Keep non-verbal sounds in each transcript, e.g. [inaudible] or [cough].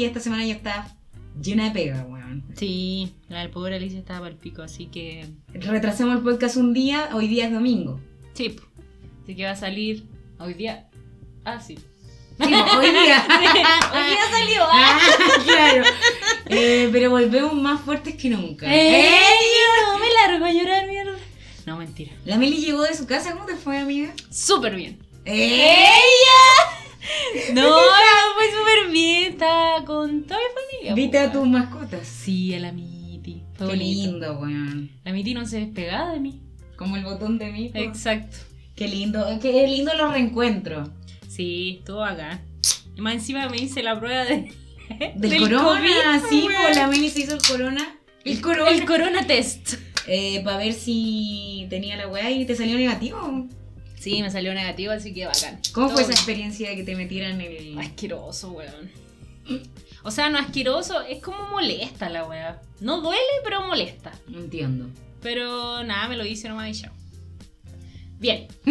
y esta semana ya está llena de pega, weón. Sí, la del pobre Alicia estaba para el pico, así que. Retrasamos el podcast un día, hoy día es domingo. Sí, así que va a salir hoy día. Ah, sí. Sí, hoy día. [laughs] hoy día salió. ah. Ah, claro. Eh, pero volvemos más fuertes que nunca. ¡Ey! ¡Eh! No me largo a llorar, mierda. No, mentira. La Meli llegó de su casa, ¿cómo te fue, amiga? Súper bien. ¡Eh! [laughs] No, fue súper bien. Estaba con toda mi familia. ¿Viste po, a tus weón. mascotas? Sí, a la Miti. Fue Qué bonito. lindo, weón. La Miti no se despegaba de mí. Como el botón de mí. po. Exacto. Qué lindo, qué lindo los reencuentros. Sí, estuvo acá. Y más encima me hice la prueba de, Del, corona, COVID, sí, weón. pues la Meli se hizo el corona. El corona. El corona test. para ver si tenía la weá y te salió negativo. Sí, me salió negativo, así que bacán. ¿Cómo Todo fue esa bien. experiencia de que te metieran el. Asqueroso, weón. O sea, no asqueroso, es como molesta la weá. No duele, pero molesta. Entiendo. Pero nada, me lo hice nomás y chao. Bien. [laughs]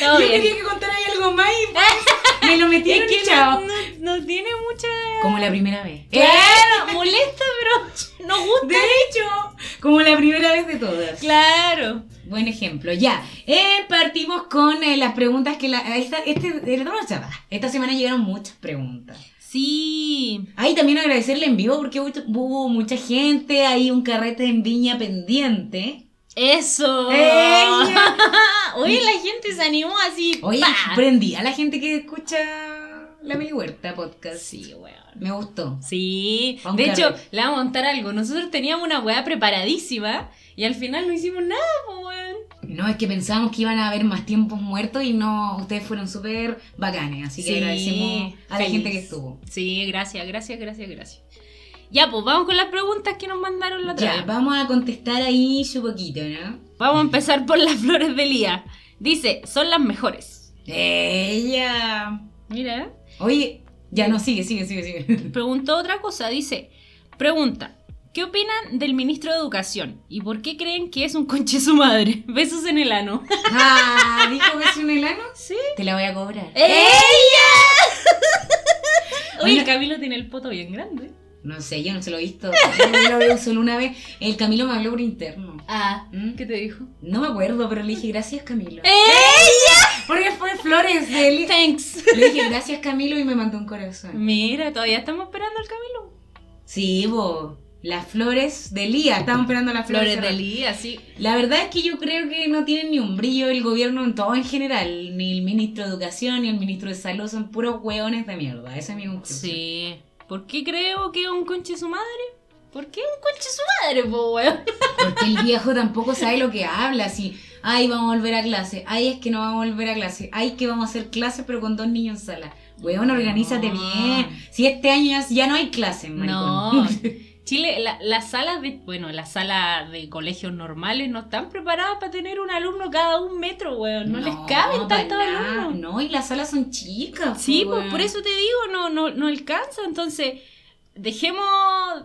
Todo Yo bien. quería que contara ahí algo más y pues, me lo metieron Es que no, no- no tiene mucha. Como la primera vez. Claro, molesta, pero [laughs] nos gusta. De hecho, como la primera vez de todas. Claro. Buen ejemplo. Ya, eh, partimos con eh, las preguntas que la, esta, este, esta semana llegaron muchas preguntas. Sí. Ahí también agradecerle en vivo porque hubo, hubo mucha gente, hay un carrete en Viña pendiente. Eso. ¡Ella! [laughs] Oye, la gente se animó así. Oye, ¡pa! prendí a la gente que escucha la Meli Huerta podcast. Sí, weón. Me gustó. Sí, de hecho, le vamos a contar algo. Nosotros teníamos una weá preparadísima y al final no hicimos nada, pues weón. No, es que pensábamos que iban a haber más tiempos muertos y no, ustedes fueron súper bacanes, así que Sí, agradecemos a la feliz. gente que estuvo. Sí, gracias, gracias, gracias, gracias. Ya, pues vamos con las preguntas que nos mandaron la otra Ya, vez. vamos a contestar ahí su poquito, ¿no? Vamos a empezar por las [laughs] flores de Lía. Dice, son las mejores. Ella. Mira, Oye, ya no, sigue, sigue, sigue, sigue. [laughs] preguntó otra cosa. Dice, pregunta, ¿qué opinan del ministro de Educación? ¿Y por qué creen que es un conche su madre? [laughs] Besos en el ano. Ah, dijo que es un helano. ¿Sí? Te la voy a cobrar. ¡Ella! Oye, el Camilo tiene el poto bien grande. No sé, yo no se lo he visto. Yo lo veo solo una vez. El Camilo me habló por interno. Ah, ¿Mm? ¿qué te dijo? No me acuerdo, pero le dije gracias Camilo. ¡Ella! Porque fue flores de él. Thanks. Le dije gracias Camilo y me mandó un corazón. Mira, todavía estamos esperando al Camilo. Sí, bo. Las flores de Lía. Estamos esperando las flores, Flores de de Lía, sí. La verdad es que yo creo que no tienen ni un brillo el gobierno en todo en general. Ni el ministro de Educación ni el ministro de Salud son puros hueones de mierda. Esa es mi conclusión. Sí. ¿Por qué creo que es un conche su madre? ¿Por qué un conche su madre, po, weón? [laughs] Porque el viejo tampoco sabe lo que habla. Así, ay, vamos a volver a clase. Ay, es que no vamos a volver a clase. Ay, que vamos a hacer clase pero con dos niños en sala. Weón, organízate No. bien. Si este año ya, no hay clase, No. [laughs] Chile, la- las salas de, bueno, las salas de colegios normales no están preparadas para tener un alumno cada un metro, weón. No, les caben tantos alumnos. No, y las salas son chicas. Sí, pues por eso te digo, no, no, no alcanza. Entonces, dejemos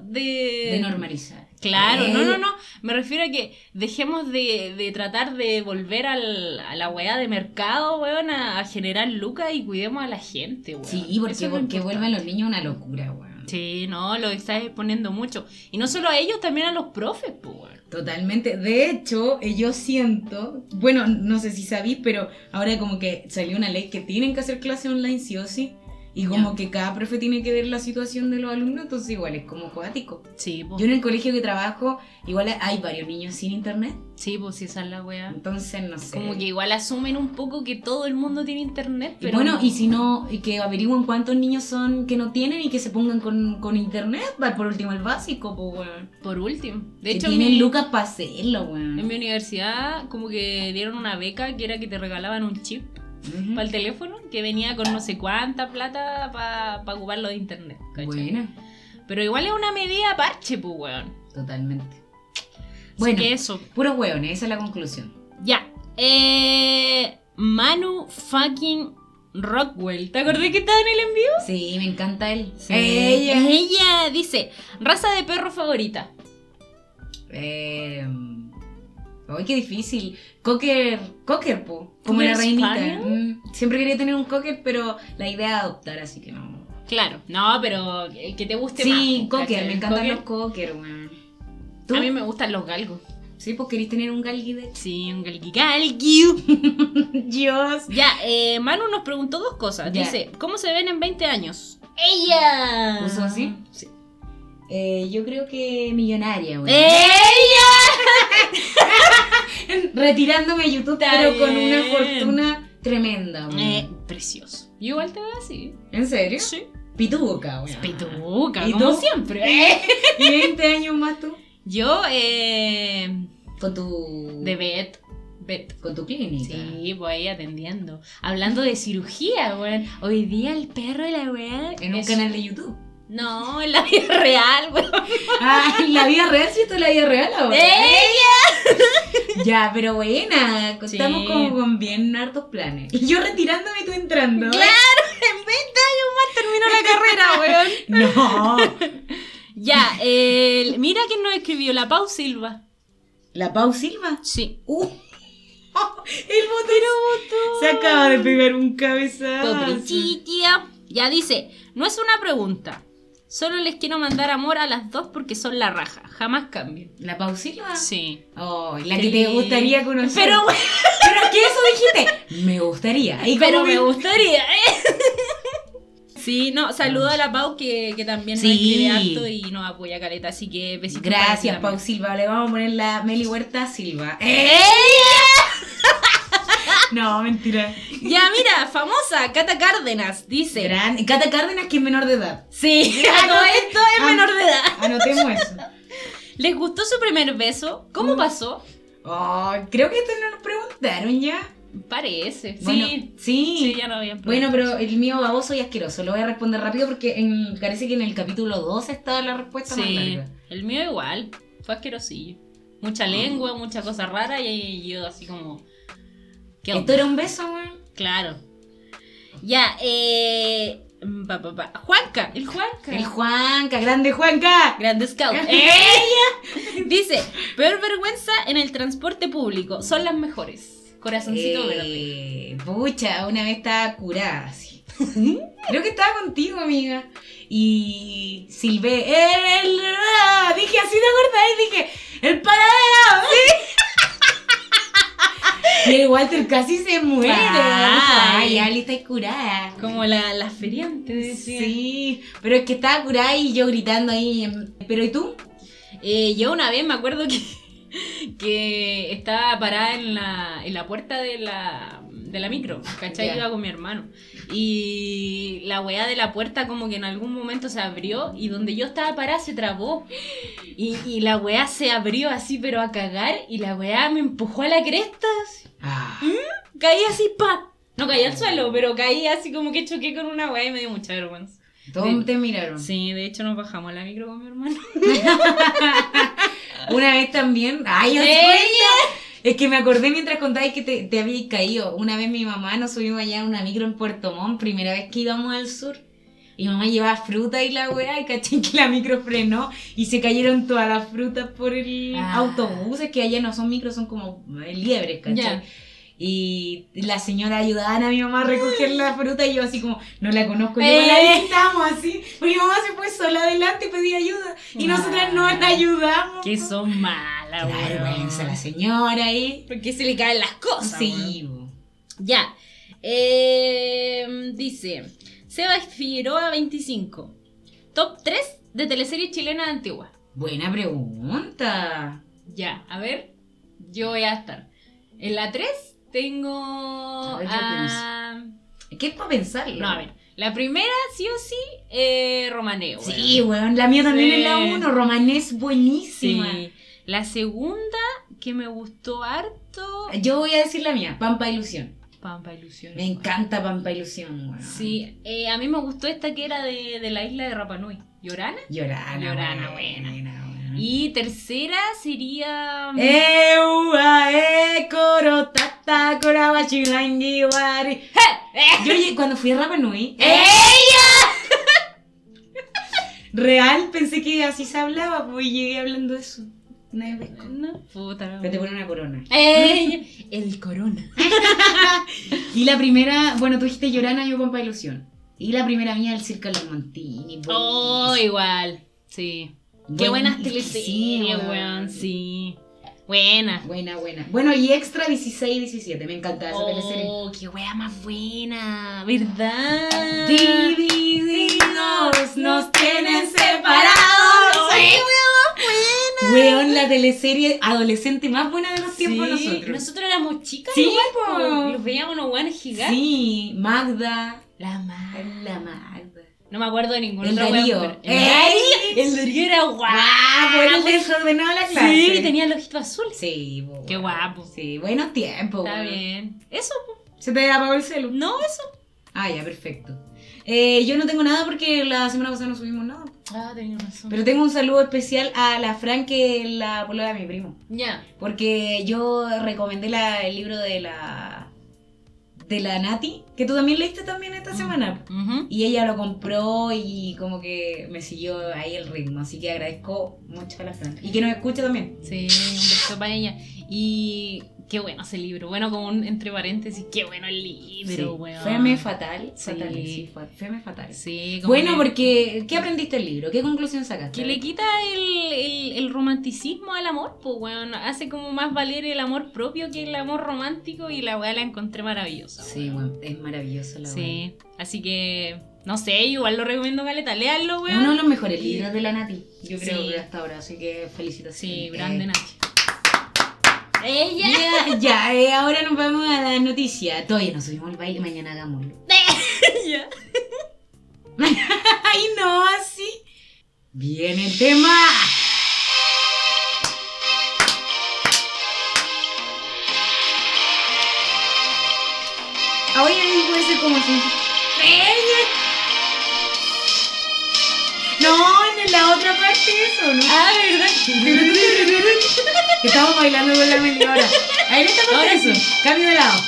de. De normalizar. Claro, Eh, no, no, no. Me refiero a que dejemos de, de tratar de volver al, a la weá de mercado, weón, a, a generar lucas y cuidemos a la gente, weón. Sí, porque, porque vuelven los niños una locura, weón. Sí, no, lo estás exponiendo mucho. Y no solo a ellos, también a los profes, pues. Totalmente. De hecho, yo siento, bueno, no sé si sabéis, pero ahora como que salió una ley que tienen que hacer clase online sí o sí. Y como Ya. que cada profe tiene que ver la situación de los alumnos, entonces igual es como jugático. Sí, pues. Yo en el colegio que trabajo, igual hay varios niños sin internet, Sí, pues sí, esa es la weá. entonces no sé. Como que igual asumen un poco que todo el mundo tiene internet, Y pero. bueno, no. y si no, y que averigüen cuántos niños son que no tienen y que se pongan con, con internet, por último el básico, pues weón. Por último. De que hecho, en tienen mi- lucas para hacerlo, weón. En mi universidad, como que dieron una beca que era que te regalaban un chip Para el teléfono que venía con no sé cuánta plata para ocuparlo de internet. Buena, Pero igual es una medida parche, pues, weón. totalmente. Así Bueno. que eso. Puros hueones, esa es la conclusión. Ya. Eh, Manu fucking Rockwell. ¿Te acordás que estaba en el envío? Sí, me encanta él. Ella. Ella dice, raza de perro favorita. Eh, Ay, qué difícil. Cocker, cocker, po. Como ¿Cocker la reinita. Mm, Siempre quería tener un cocker, pero la idea es adoptar, así que no. Claro, no, pero el que te guste más. Sí, cocker, ¿cachai? me encantan Cocker. los cocker, weón. ¿Tú? A mí me gustan los galgos. Sí, pues querés tener un galgui de Sí, un galgui galgui. [laughs] Dios. Ya, eh, Manu nos preguntó dos cosas. Ya. Dice, ¿cómo se ven en 20 años? ¡Ella! ¿Puso así? Sí. Eh, yo creo que millonaria, weón. ¡Ella! [laughs] Retirándome de YouTube, Está pero con una bien. fortuna tremenda. Eh, precioso. Yo igual te veo así. ¿En serio? Sí. Pituca, weón. Pituca, ¿Y como tú? siempre. ¿Y [laughs] 20 años más tú? Yo, eh, Con tu. de Bet. Bet. Con tu clínica. Sí, voy ahí atendiendo. Hablando de cirugía, weón. Hoy día el perro de la weá. En un canal de YouTube. No, en la vida real, weón. Ah, en la vida real, ¿sí? ¿Esto es la vida real ahora? ¡Ella! [laughs] Ya, pero buena. Sí. Estamos como con bien hartos planes. Y yo retirándome y tú entrando. ¿eh? Claro, en 20 años más termino la carrera, weón. [laughs] No. Ya, el- mira quién nos escribió, la Pau Silva. ¿La Pau Silva? Sí. Uh. [laughs] El botón. Se acaba de pegar un cabezazo. Ya dice, no es una pregunta. Solo les quiero mandar amor a las dos porque son la raja. Jamás cambien. ¿La Pau Silva? Sí. Oh, la que te gustaría conocer. Pero, Pero que eso dijiste. Me gustaría. Y pero me gustaría, ¿eh? [laughs] Sí, no, saludo a la Pau que, que también nos Sí. escribe harto y nos apoya caleta, así que besitos. Gracias. Pau Silva. Le vamos a poner la Meli Huerta Silva. ¡Ella! No, mentira. Ya, mira, famosa, Cata Cárdenas, dice. Gran... Cata Cárdenas, que es menor de edad. Sí, todo [laughs] esto es menor de edad. Anotemos eso. ¿Les gustó su primer beso? ¿Cómo Mm. pasó? Oh, creo que esto no nos preguntaron ya. Parece. Bueno, sí. sí. Sí, ya no habían Bueno, pero el mío baboso y asqueroso. Lo voy a responder rápido porque en- parece que en el capítulo 2 estaba la respuesta más Sí, larga. el mío igual. Fue asquerosillo. Mucha lengua, mucha cosa rara y yo así como. ¿Qué ¿Esto era un beso, weón? Claro. Ya, eh. pa, pa, pa. Juanca, el Juanca. El Juanca, grande Juanca. Grande Scout. ¡Ella! Dice: Peor vergüenza en el transporte público. Son las mejores. Corazoncito verde. Eh, Pucha, una vez estaba curada así. Creo que estaba contigo, amiga. Y silbé. El, ah, dije así de acordáis, dije, el paradero. Y el Walter casi se muere. Ay. Ay, Ali está curada. Como la, la feriante, decía. Sí, pero es que estaba curada y yo gritando ahí. Pero ¿y tú? Eh, yo una vez me acuerdo que, que estaba parada en la, en la puerta de la, de la micro, ¿cachai? Ya. Iba con mi hermano. Y la weá de la puerta como que en algún momento se abrió y donde yo estaba parada se trabó. Y, y la weá se abrió así pero a cagar y la weá me empujó a la cresta. Ah, Caí así, pa. No caí al suelo, pero caí así como que choqué con una weá y me dio mucha vergüenza. todos te miraron. Sí, de hecho nos bajamos a la micro con mi hermano. [laughs] Una vez también. Ay, ¿os. Es que me acordé mientras contabas que te, te habías caído. Una vez mi mamá nos subimos allá en una micro en Puerto Montt, primera vez que íbamos al sur. Y mamá llevaba fruta y la weá, y caché que la micro frenó y se cayeron todas las frutas por el Ah. autobús. Es que allá no son micros, son como eh, liebres, ¿cachai? Ya. Y la señora ayudaban a mi mamá a recoger la fruta y yo así como, no la conozco, y Eh. la visitamos así. Porque mi mamá se fue sola adelante y pedía ayuda. Y nosotras no la ayudamos. Que son malas, Qué weón. vergüenza la señora ahí. Porque se le caen las cosas. Sí. bo. Ya. Eh, dice: Seba Figueroa 25. Top 3 de teleseries chilenas antiguas. Buena pregunta. Ya, a ver. Yo voy a estar. En la 3 tengo. A ver, yo a- ¿Qué es para pensarlo? No, a ver. La primera, sí o sí, eh, weón. Sí, weón, la mía también Sí. es la 1. Romanés buenísima. Sí. La segunda, que me gustó harto. Yo voy a decir la mía, Pampa Ilusión. Pampa Ilusión. Me encanta Pampa Ilusión, weón. Sí, eh, a mí me gustó esta que era de, de la isla de Rapanui. ¿Llorana? Llorana, Llorana, buena. buena. Y tercera sería. Eua, e, coro, tata, cora, guachilangi, guari. Yo llegué- cuando fui a Rapa Nui, [laughs] real pensé que así se hablaba, pues llegué hablando eso. Pescó. No, puta. Pero te pone una corona. ¡Ey! [laughs] El corona. [laughs] Y la primera, bueno, tú dijiste Llorana, yo Pampa Ilusión. Y la primera mía, el Circo los Montini. Oh, buenísimo. igual. Sí. Qué Buen- buenas es que teleseries, sí, weón. Sí. Buena. Buena, buena. Bueno, y Extra 16 17, me encantaba esa teleserie. Oh, qué wea más buena. ¿Verdad? Divididos nos tienen separados. ¡Ay, Sí. Weón, la teleserie adolescente más buena de los tiempos Sí, nosotros. Nosotros éramos chicas. Sí, igual, po. po. Los veíamos unos weones gigantes. Sí, Magda. La más. La Magda. No me acuerdo de ningún El otro Darío. weón, pero- ¡Ey! El Darío. El Darío era guapo. Ah, bueno, el desordenado de la clase. Sí, tenía el ojito azul. Sí, po, Qué guapo. Sí, buenos tiempos. Está weón. bien. Eso, po. ¿Se te apagó el celu? no, eso. Ah, ya, perfecto. Eh, yo no tengo nada porque la semana pasada no subimos nada. Ah, tenía razón. Pero tengo un saludo especial a la Fran, que es la polola de mi primo. Ya. Porque yo recomendé la- el libro de la de la Nati, que tú también leíste también esta semana. Ujú. Y ella lo compró y como que me siguió ahí el ritmo. Así que agradezco mucho a la Fran. Y que nos escuche también. Sí, un beso para ella. Y qué bueno ese libro. Bueno, como un entre paréntesis, qué bueno el libro, Sí. weón. Feme fatal. Sí. fatal, sí, Feme fatal. Sí, Bueno, que- porque ¿qué aprendiste del libro? ¿Qué conclusión sacaste? Que le quita el, el, el romanticismo al amor, pues, weón. Hace como más valer el amor propio que el amor romántico y la weá la encontré maravillosa. Sí, weón. es maravilloso la Sí, así que, no sé, igual lo recomiendo, Caleta. Léanlo, Es weón. uno de los mejores libros de la Nati, yo creo Sí. que hasta ahora, así que felicitaciones. Sí, Eh, grande Nachi. Ella. Ya, ya, eh, ahora nos vamos a la noticia. Todavía no subimos el baile, mañana hagámoslo. [laughs] Ya. [laughs] Ay, no, así. Viene el tema. Oye, ahí puede ser como así. No, en la otra parte eso, ¿no? Ah, ¿verdad? [laughs] Estamos bailando con la media hora. Ahí en esta parte Ahora eso. Cambio de lado.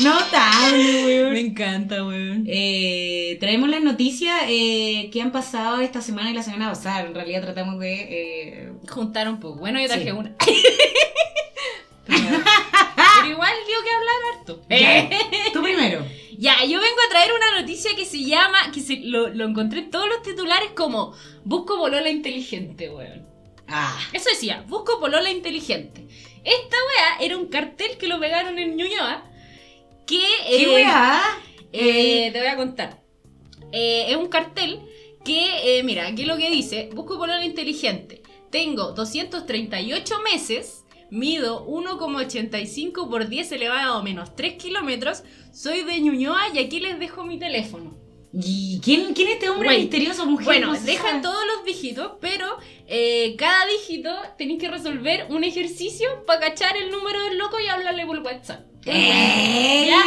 Notable, weón. Me encanta, weón. Eh, traemos las noticias eh, que han pasado esta semana y la semana pasada. En realidad tratamos de... eh, Juntar un poco. Bueno, yo traje Sí. una. [laughs] pero, pero igual dio que hablar harto. Ya. [laughs] Tú primero. Ya, yo vengo a traer una noticia que se llama, que se, lo, lo encontré en todos los titulares como Busco polola inteligente, weón. Ah. Eso decía, busco polola inteligente. Esta weá era un cartel que lo pegaron en Ñuñoa que... ¿Qué eh, weá? eh, te voy a contar. Eh, es un cartel que, eh, mira, aquí lo que dice, busco polola inteligente. Tengo 238 meses, mido 1,85 por 10 elevado a menos 3 kilómetros, soy de Ñuñoa y aquí les dejo mi teléfono. ¿Y quién, quién es este hombre Güey, misterioso, mujer? Bueno, dejan todos los dígitos, pero eh, cada dígito tenéis que resolver un ejercicio para cachar el número del loco y hablarle por WhatsApp. ¡Ella!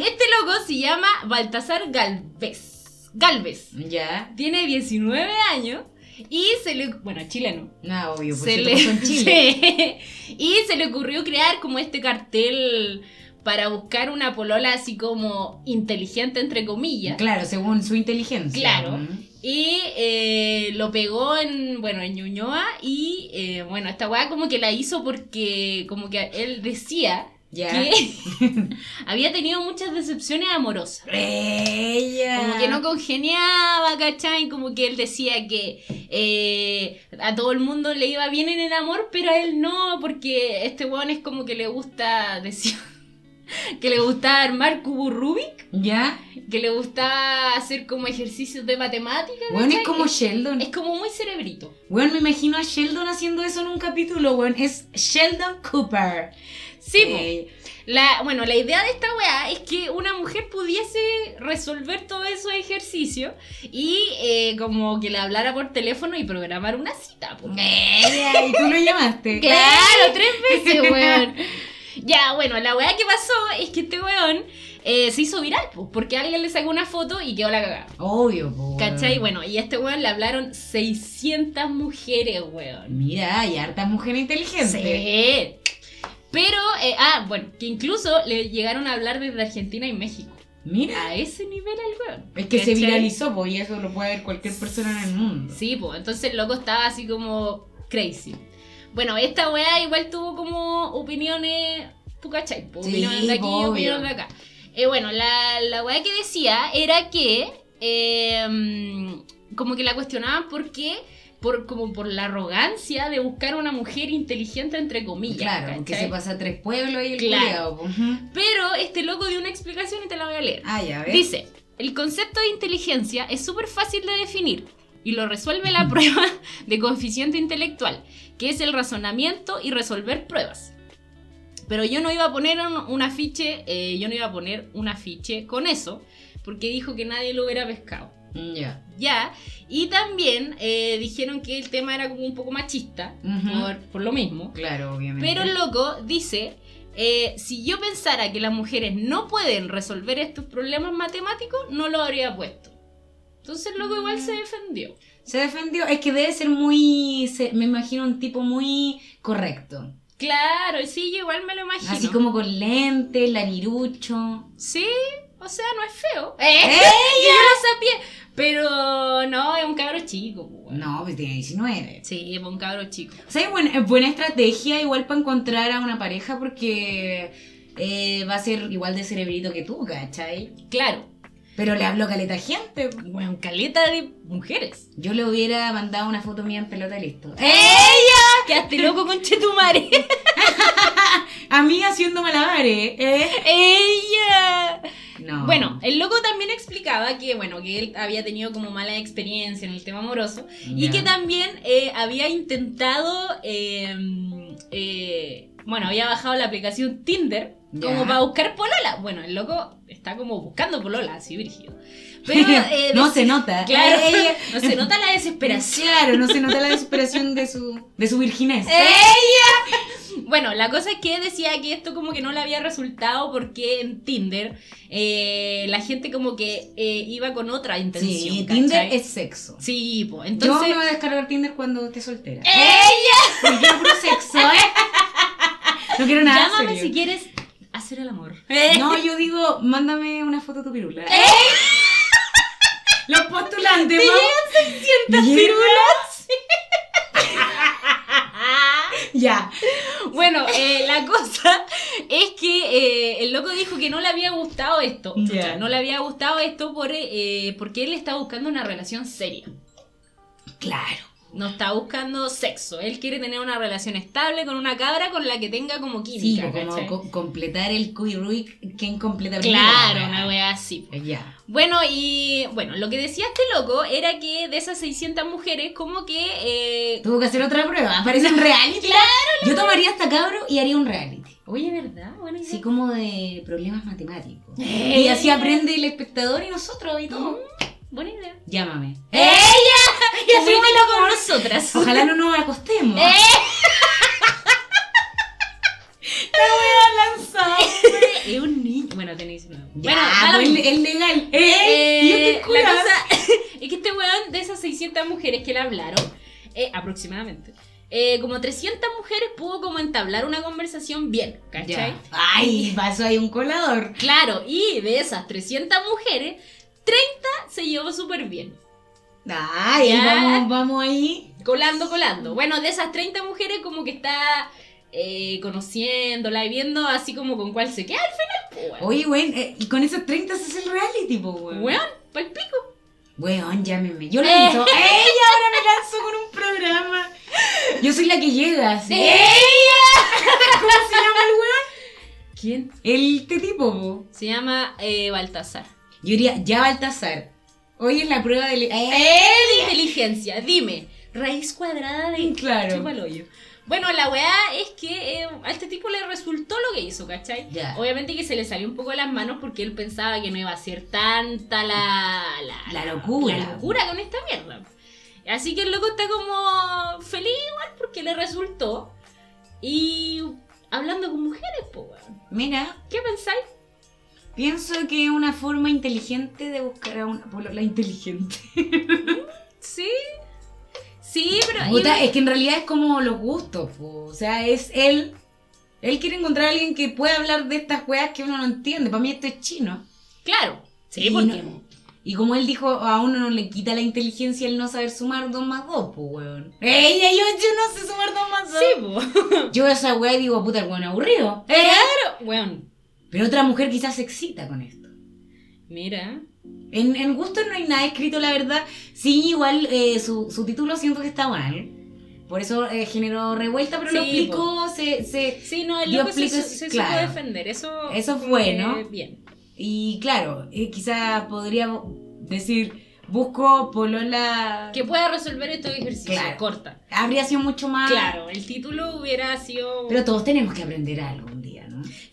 Este loco se llama Baltasar Galvez. Galvez. Ya. Tiene 19 años y se le... Bueno, chileno. No, obvio, pues Se le, en [laughs] Chile. Sí. Y se le ocurrió crear como este cartel para buscar una polola así como inteligente, entre comillas. Claro, según su inteligencia. Claro. Y eh, lo pegó en, bueno, en Ñuñoa y, eh, bueno, esta weá como que la hizo porque como que él decía Ya. que [laughs] había tenido muchas decepciones amorosas. Ella. Como que no congeniaba, ¿cachai? Como que él decía que eh, a todo el mundo le iba bien en el amor, pero a él no, porque este weón es como que le gusta, decía, [laughs] que le gusta armar cubo Rubik, ¿Ya? que le gusta hacer como ejercicios de matemática. Bueno, ¿cachai? es como Sheldon. Es como muy cerebrito. Bueno, me imagino a Sheldon haciendo eso en un capítulo, weón. Es Sheldon Cooper. Sí. Eh, La, bueno, la idea de esta weá es que una mujer pudiese resolver todos esos ejercicios y eh, como que le hablara por teléfono y programar una cita. y tú lo llamaste. [laughs] Claro, tres veces, [laughs] weón. Ya, bueno, la weá que pasó es que este weón eh, se hizo viral, pues, porque alguien le sacó una foto y quedó la cagada. Obvio, weón. ¿Cachai? Bueno, y a este weón le hablaron 600 mujeres, weón. Mira, hay harta mujer inteligente. Sí. Pero, eh, ah, bueno, que incluso le llegaron a hablar desde Argentina y México. Mira. A ese nivel el weón. Es que se viralizó, pues, y eso lo puede ver cualquier persona en el mundo. Sí, pues entonces el loco estaba así como crazy. Bueno, esta weá igual tuvo como opiniones, tú cachai, pues, Sí, opiniones de aquí y obvio. opiniones de acá. Eh, bueno, la, la weá que decía era que eh, como que la cuestionaban porque por, como por la arrogancia de buscar una mujer inteligente entre comillas. Claro, que ¿cachai? se pasa a tres pueblos y el Claro. culiao. Pero este loco dio una explicación y te la voy a leer. Ah, ya, ¿ves? Dice, el concepto de inteligencia es súper fácil de definir y lo resuelve la [laughs] prueba de coeficiente intelectual, que es el razonamiento y resolver pruebas. Pero yo no iba a poner un, un afiche, eh, yo no iba a poner un afiche con eso, porque dijo que nadie lo hubiera pescado. Mm, Ya. Ya, y también eh, dijeron que el tema era como un poco machista, por, por lo mismo. Claro, obviamente. Pero el loco dice, eh, si yo pensara que las mujeres no pueden resolver estos problemas matemáticos, no lo habría puesto. Entonces el loco igual se defendió. Se defendió, es que debe ser muy, se- me imagino un tipo muy correcto. Claro, sí, yo igual me lo imagino. Así como con lentes, larirucho. Sí, o sea, no es feo. ¡Eh! ¡Ella! [laughs] Yo lo sabía. Pero no, es un cabro chico. pues. No, pues tiene 19. Sí, es un cabro chico. O sea, es buena, buena estrategia igual para encontrar a una pareja porque eh, va a ser igual de cerebrito que tú, ¿cachai? Claro. Pero le hablo caleta a gente. Bueno, caleta de mujeres. Yo le hubiera mandado una foto mía en pelota y listo. ¡Ella! Quedaste loco con Chetumare. [laughs] [laughs] A mí haciendo malabares, ¿eh? ¡Ella! No. Bueno, el loco también explicaba que, bueno, que él había tenido como mala experiencia en el tema amoroso y que también eh, había intentado, eh, eh, bueno, había bajado la aplicación Tinder como para buscar polola. Bueno, el loco está como buscando polola, así, brígido. Pero [laughs] eh, no se nota. Claro, ella- no se nota la desesperación. Claro, no se nota la desesperación de su, de su virginez. [laughs] ¡Ella! Bueno, la cosa es que decía que esto como que no le había resultado porque en Tinder eh, la gente como que eh, iba con otra intención. Sí, ¿cachai? Tinder es sexo. Sí, pues Yo entonces... me voy a descargar Tinder cuando esté soltera. ¡Ella! Porque quiero puro sexo, ¿eh? No quiero nada Llámame serio. si quieres hacer el amor. No, yo digo, mándame una foto de tu pirula. Los postulantes, ¡Te llegan 600 ¿Llegan? pirulas! [laughs] Ya. Bueno, eh, la cosa es que eh, el loco dijo que no le había gustado esto. No le había gustado esto por, eh, porque él está buscando una relación seria. Claro. No está buscando sexo. Él quiere tener una relación estable con una cabra con la que tenga como Sí, química. como ¿cachai? co- completar el Kuirui que incompleta Claro, una wea así. Ya. Bueno, y bueno, lo que decía este loco era que de esas 600 mujeres, como que. eh, Tuvo que hacer otra prueba. Aparece en reality. [laughs] Claro, Yo tomaría esta cabro y haría un reality. Oye, ¿verdad? Buena idea. Así como de problemas matemáticos. Eh. [laughs] Y así aprende el espectador y nosotros y todo. Mm, buena idea. Llámame. ¡Ella! Y así con nosotras. Ojalá no nos acostemos. ¡Eh! [laughs] [laughs] Es un niño. Bueno, tenéis. Ya, bueno, lo pues, es legal. Eh, ¿Eh? Y yo te la cosa [laughs] es que este weón, de esas 600 mujeres que le hablaron, eh, aproximadamente, eh, como 300 mujeres pudo como entablar una conversación bien, ¿cachai? Ya. Ay, pasó ahí un colador. Claro, y de esas 300 mujeres, 30 se llevó súper bien. Ay, Ya. vamos, vamos ahí. Colando, colando. Bueno, de esas 30 mujeres como que está eh, conociéndola y viendo así como con cuál se queda al final, pues. Oye, weón, eh, y con esas 30 se hace el reality, po, weón. Weón, pa'l pico. Weón, llámenme. Yo lo Eh. ¡Ey! Ahora me lanzo con un programa. Yo soy la que llega, ¿sí? ¿Cómo se llama el weón? ¿Quién? El este tipo, po. Se llama eh, Baltasar. Yo diría, ya Baltasar. Hoy es la prueba del. ¡Eh! de inteligencia, dime. Raíz cuadrada de Claro. Chupa el hoyo. Bueno, la weá es que eh, a este tipo le resultó lo que hizo, ¿cachai? Ya. Obviamente que se le salió un poco de las manos porque él pensaba que no iba a ser tanta la... La, La locura. La locura con esta mierda. Así que el loco está como feliz igual porque le resultó. Y hablando con mujeres, pues. Mira, ¿Qué pensáis? Pienso que es una forma inteligente de buscar a una polola [laughs] inteligente. Sí. Sí, pero... Puta, es que en realidad es como los gustos, po. o sea, es él. Él quiere encontrar a alguien que pueda hablar de estas weas que uno no entiende. Para mí esto es chino. Claro. Sí, Y porque. no- Y como él dijo, a uno no le quita la inteligencia el no saber sumar 2 más 2, pues, weón. Ella, yo, yo no sé sumar 2 más 2. Sí, po. Yo esa weá digo, puta, el weón aburrido. ¿Eh? Claro. Bueno, Pero otra mujer quizás se excita con esto. mira. En, en gusto no hay nada escrito, la verdad. Sí, igual eh, su, su título siento que está mal. Por eso eh, generó revuelta, pero lo explicó, se, se... Sí, no, el loco se, explico- se, se claro. supo defender. Eso, Eso bueno. que Bien. Y claro, eh, quizás podría decir, busco polola... Que pueda resolver estos ejercicios. Claro. Corta. Habría sido mucho más... Claro, el título hubiera sido. Pero todos tenemos que aprender algo ¿no?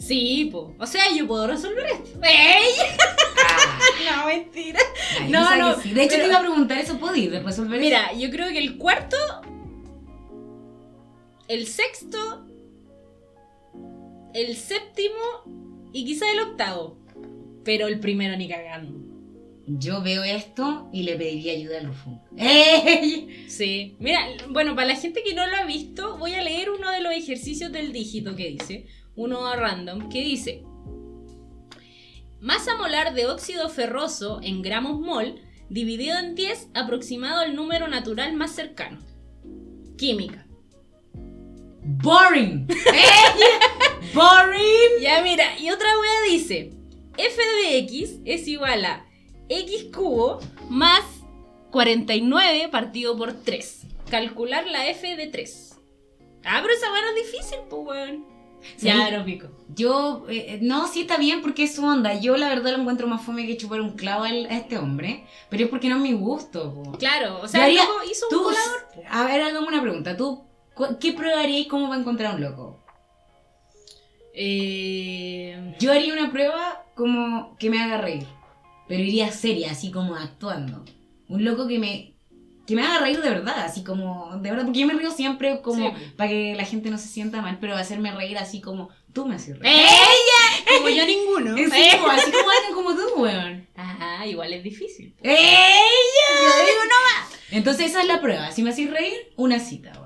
Sí, po. O sea, yo puedo resolver esto. ¡Ey! Ah, [laughs] No, mentira. ay, No, no, sí. De hecho, pero- te iba a preguntar eso, ¿podéis resolver eso? Mira, yo creo que el cuarto. El sexto. El séptimo. Y quizá el octavo. Pero el primero ni cagando. Yo veo esto y le pediría ayuda a Lufu. ¡Ey! Sí. Mira, bueno, para la gente que no lo ha visto, voy a leer uno de los ejercicios del dígito que dice. Uno random, que dice. Masa molar de óxido ferroso en gramos mol dividido en 10 aproximado al número natural más cercano. Química. ¡Boring! [laughs] ¡Ey! ¡Boring! Ya mira, y otra wea dice, f de x es igual a x cubo más 49 partido por 3. Calcular la f de 3. Ah, pero esa wea no es difícil, pues weón. Sí. Ya. Yo, eh, no, sí está bien porque es su onda. Yo la verdad lo encuentro más fome que chupar un clavo al- a este hombre. Pero es porque no es mi gusto. po. Claro, o sea, haría- el hizo un Tú, a ver, hagamos una pregunta. ¿Tú qué probarías cómo va a encontrar a un loco? Eh, Yo haría una prueba como que me haga reír. Pero iría seria, así como actuando. Un loco que me que me haga reír de verdad, así como de verdad, porque yo me río siempre como Sí. para que la gente no se sienta mal, pero hacerme reír así como tú me haces reír. ¡Ella! Como yo ninguno. Sí, Eh. po, así como alguien como tú, weón. Ajá, igual es difícil. po. ¡Ella! Yo digo no. Entonces esa es la prueba. Si me haces reír, una cita, weón.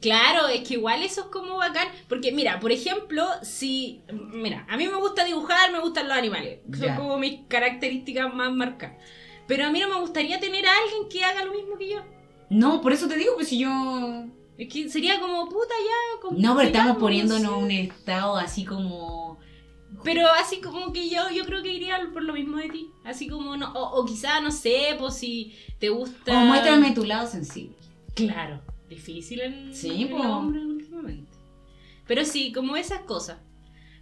Claro, es que igual eso es como bacán. Porque, mira, por ejemplo, si. Mira, a mí me gusta dibujar, me gustan los animales. Son Ya. como mis características más marcadas. Pero a mí no me gustaría tener a alguien que haga lo mismo que yo. No, por eso te digo, pues si yo. Es que sería como puta ya. No, pero estamos poniéndonos no sé. un estado así como. Pero así como que yo, yo creo que iría por lo mismo de ti. Así como no. O, o quizá, no sé, pues si te gusta. O muéstrame tu lado sensible. Claro. Difícil en, Sí, en po. los hombres últimamente. Pero sí, como esas cosas.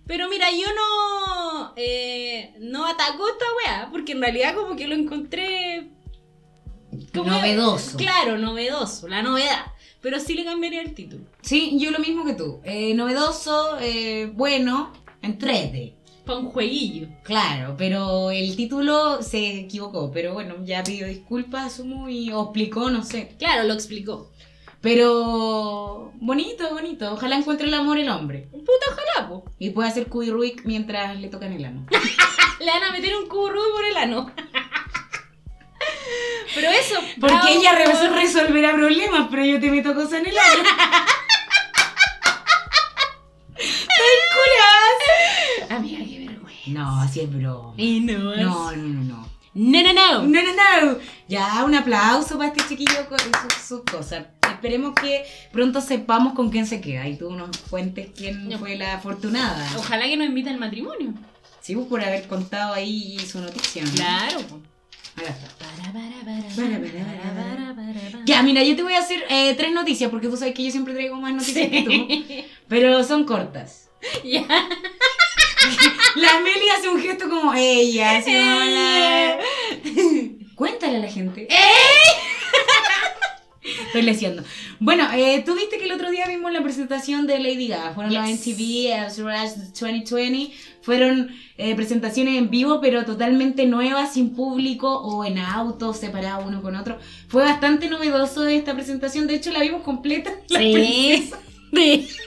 Pero mira, yo no. eh, no ataco esta weá, porque en realidad como que lo encontré. como- Novedoso. Claro, novedoso, la novedad. Pero sí le cambiaría el título. Sí, yo lo mismo que tú. Eh, novedoso, eh, bueno, entrete. Para un jueguillo. Claro, pero el título se equivocó. Pero bueno, ya pidió disculpas, asumo, y o explicó, no sé. Claro, lo explicó. Pero bonito, bonito. Ojalá encuentre el amor el hombre. Puta, ojalá, po. Y pueda hacer cubi Rubik mientras le tocan el ano. [laughs] Le van a meter un cubo Rubik por el ano. [laughs] Pero eso. Porque bravo ella por- resol- resolverá problemas, pero yo te meto cosas en el ano. [laughs] ¡Ay, curas! Amiga, qué vergüenza. No, así es broma. Y no, es- No, no, no, no. No, no, no. No, no, no. Ya, un aplauso para este chiquillo con sus, sus cosas. Esperemos que pronto sepamos con quién se queda y tú nos cuentes quién No. fue la afortunada. Ojalá que nos invite al matrimonio. Sí, pues, por haber contado ahí su noticia. ¿no? Claro. po. Ahora está. Para, para, para, Para, para, para, para, para, para. Ya, mira, yo te voy a hacer eh, tres noticias porque tú sabes que yo siempre traigo más noticias que tú. Pero son cortas. [laughs] Ya. [laughs] La Meli hace un gesto como ella. así [laughs] Cuéntale a la gente. Estoy leyendo. Bueno, eh, tú viste que el otro día vimos la presentación de Lady Gaga. Fueron los Yes. MTV As Rush 2020. Fueron eh, presentaciones en vivo, pero totalmente nuevas, sin público o en autos separados uno con otro. Fue bastante novedoso esta presentación. De hecho, la vimos completa. [laughs] La Sí. princesa. Sí. [laughs]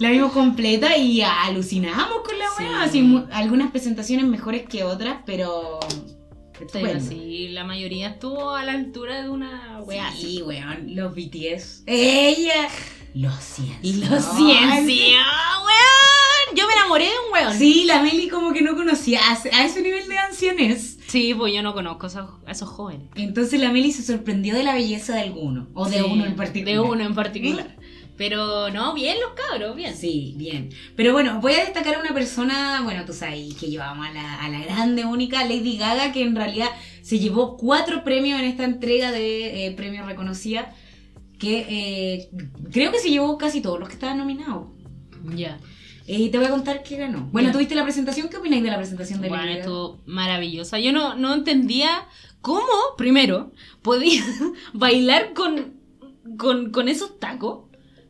La vimos completa y alucinamos con la Sí. Así, mu- algunas presentaciones mejores que otras, pero. Estupendo. sí, la mayoría estuvo a la altura de una wea Sí, weón, los BTS. Ella. Los ciencias. Los ciencias, weón. yo me enamoré de un weón. Sí, la Meli como que no conocía a, ese nivel de ancianes. Sí, pues yo no conozco a esos, a esos jóvenes. Entonces la Meli se sorprendió de la belleza de alguno. O de Sí, uno en particular. De uno en particular. Pero no, bien los cabros, bien. Sí, bien. Pero bueno, voy a destacar a una persona, bueno, tú sabes, que llevamos a la, a la grande, única Lady Gaga, que en realidad se llevó cuatro premios en esta entrega de eh, premios reconocida, que eh, creo que se llevó casi todos los que estaban nominados. Ya. Eh, Y te voy a contar qué ganó. Bueno, tuviste la presentación, ¿qué opináis de la presentación de Bueno, Lady Gaga? estuvo maravillosa. Yo no, no entendía cómo, primero, podía [laughs] bailar con, con, con esos tacos.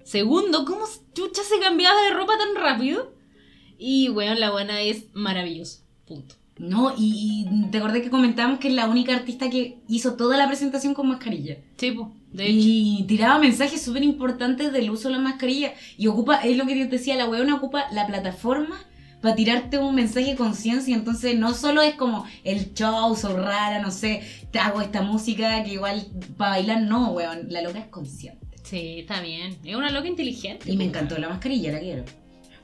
Segundo, cómo chucha se cambiaba de ropa tan rápido. Y, bueno, la buena es maravillosa. Punto. No, y, y te acordé que comentamos que es la única artista que hizo toda la presentación con mascarilla. Sí, pues, de hecho. Y tiraba mensajes súper importantes del uso de la mascarilla. Y ocupa, es lo que yo te decía, la weona ocupa la plataforma para tirarte un mensaje de conciencia. Entonces no solo es como el show, soy rara, no sé, te hago esta música que igual para bailar, no, weón. La loca es consciente. Sí, está bien. Es una loca inteligente. Y me pues, encantó la mascarilla, la quiero.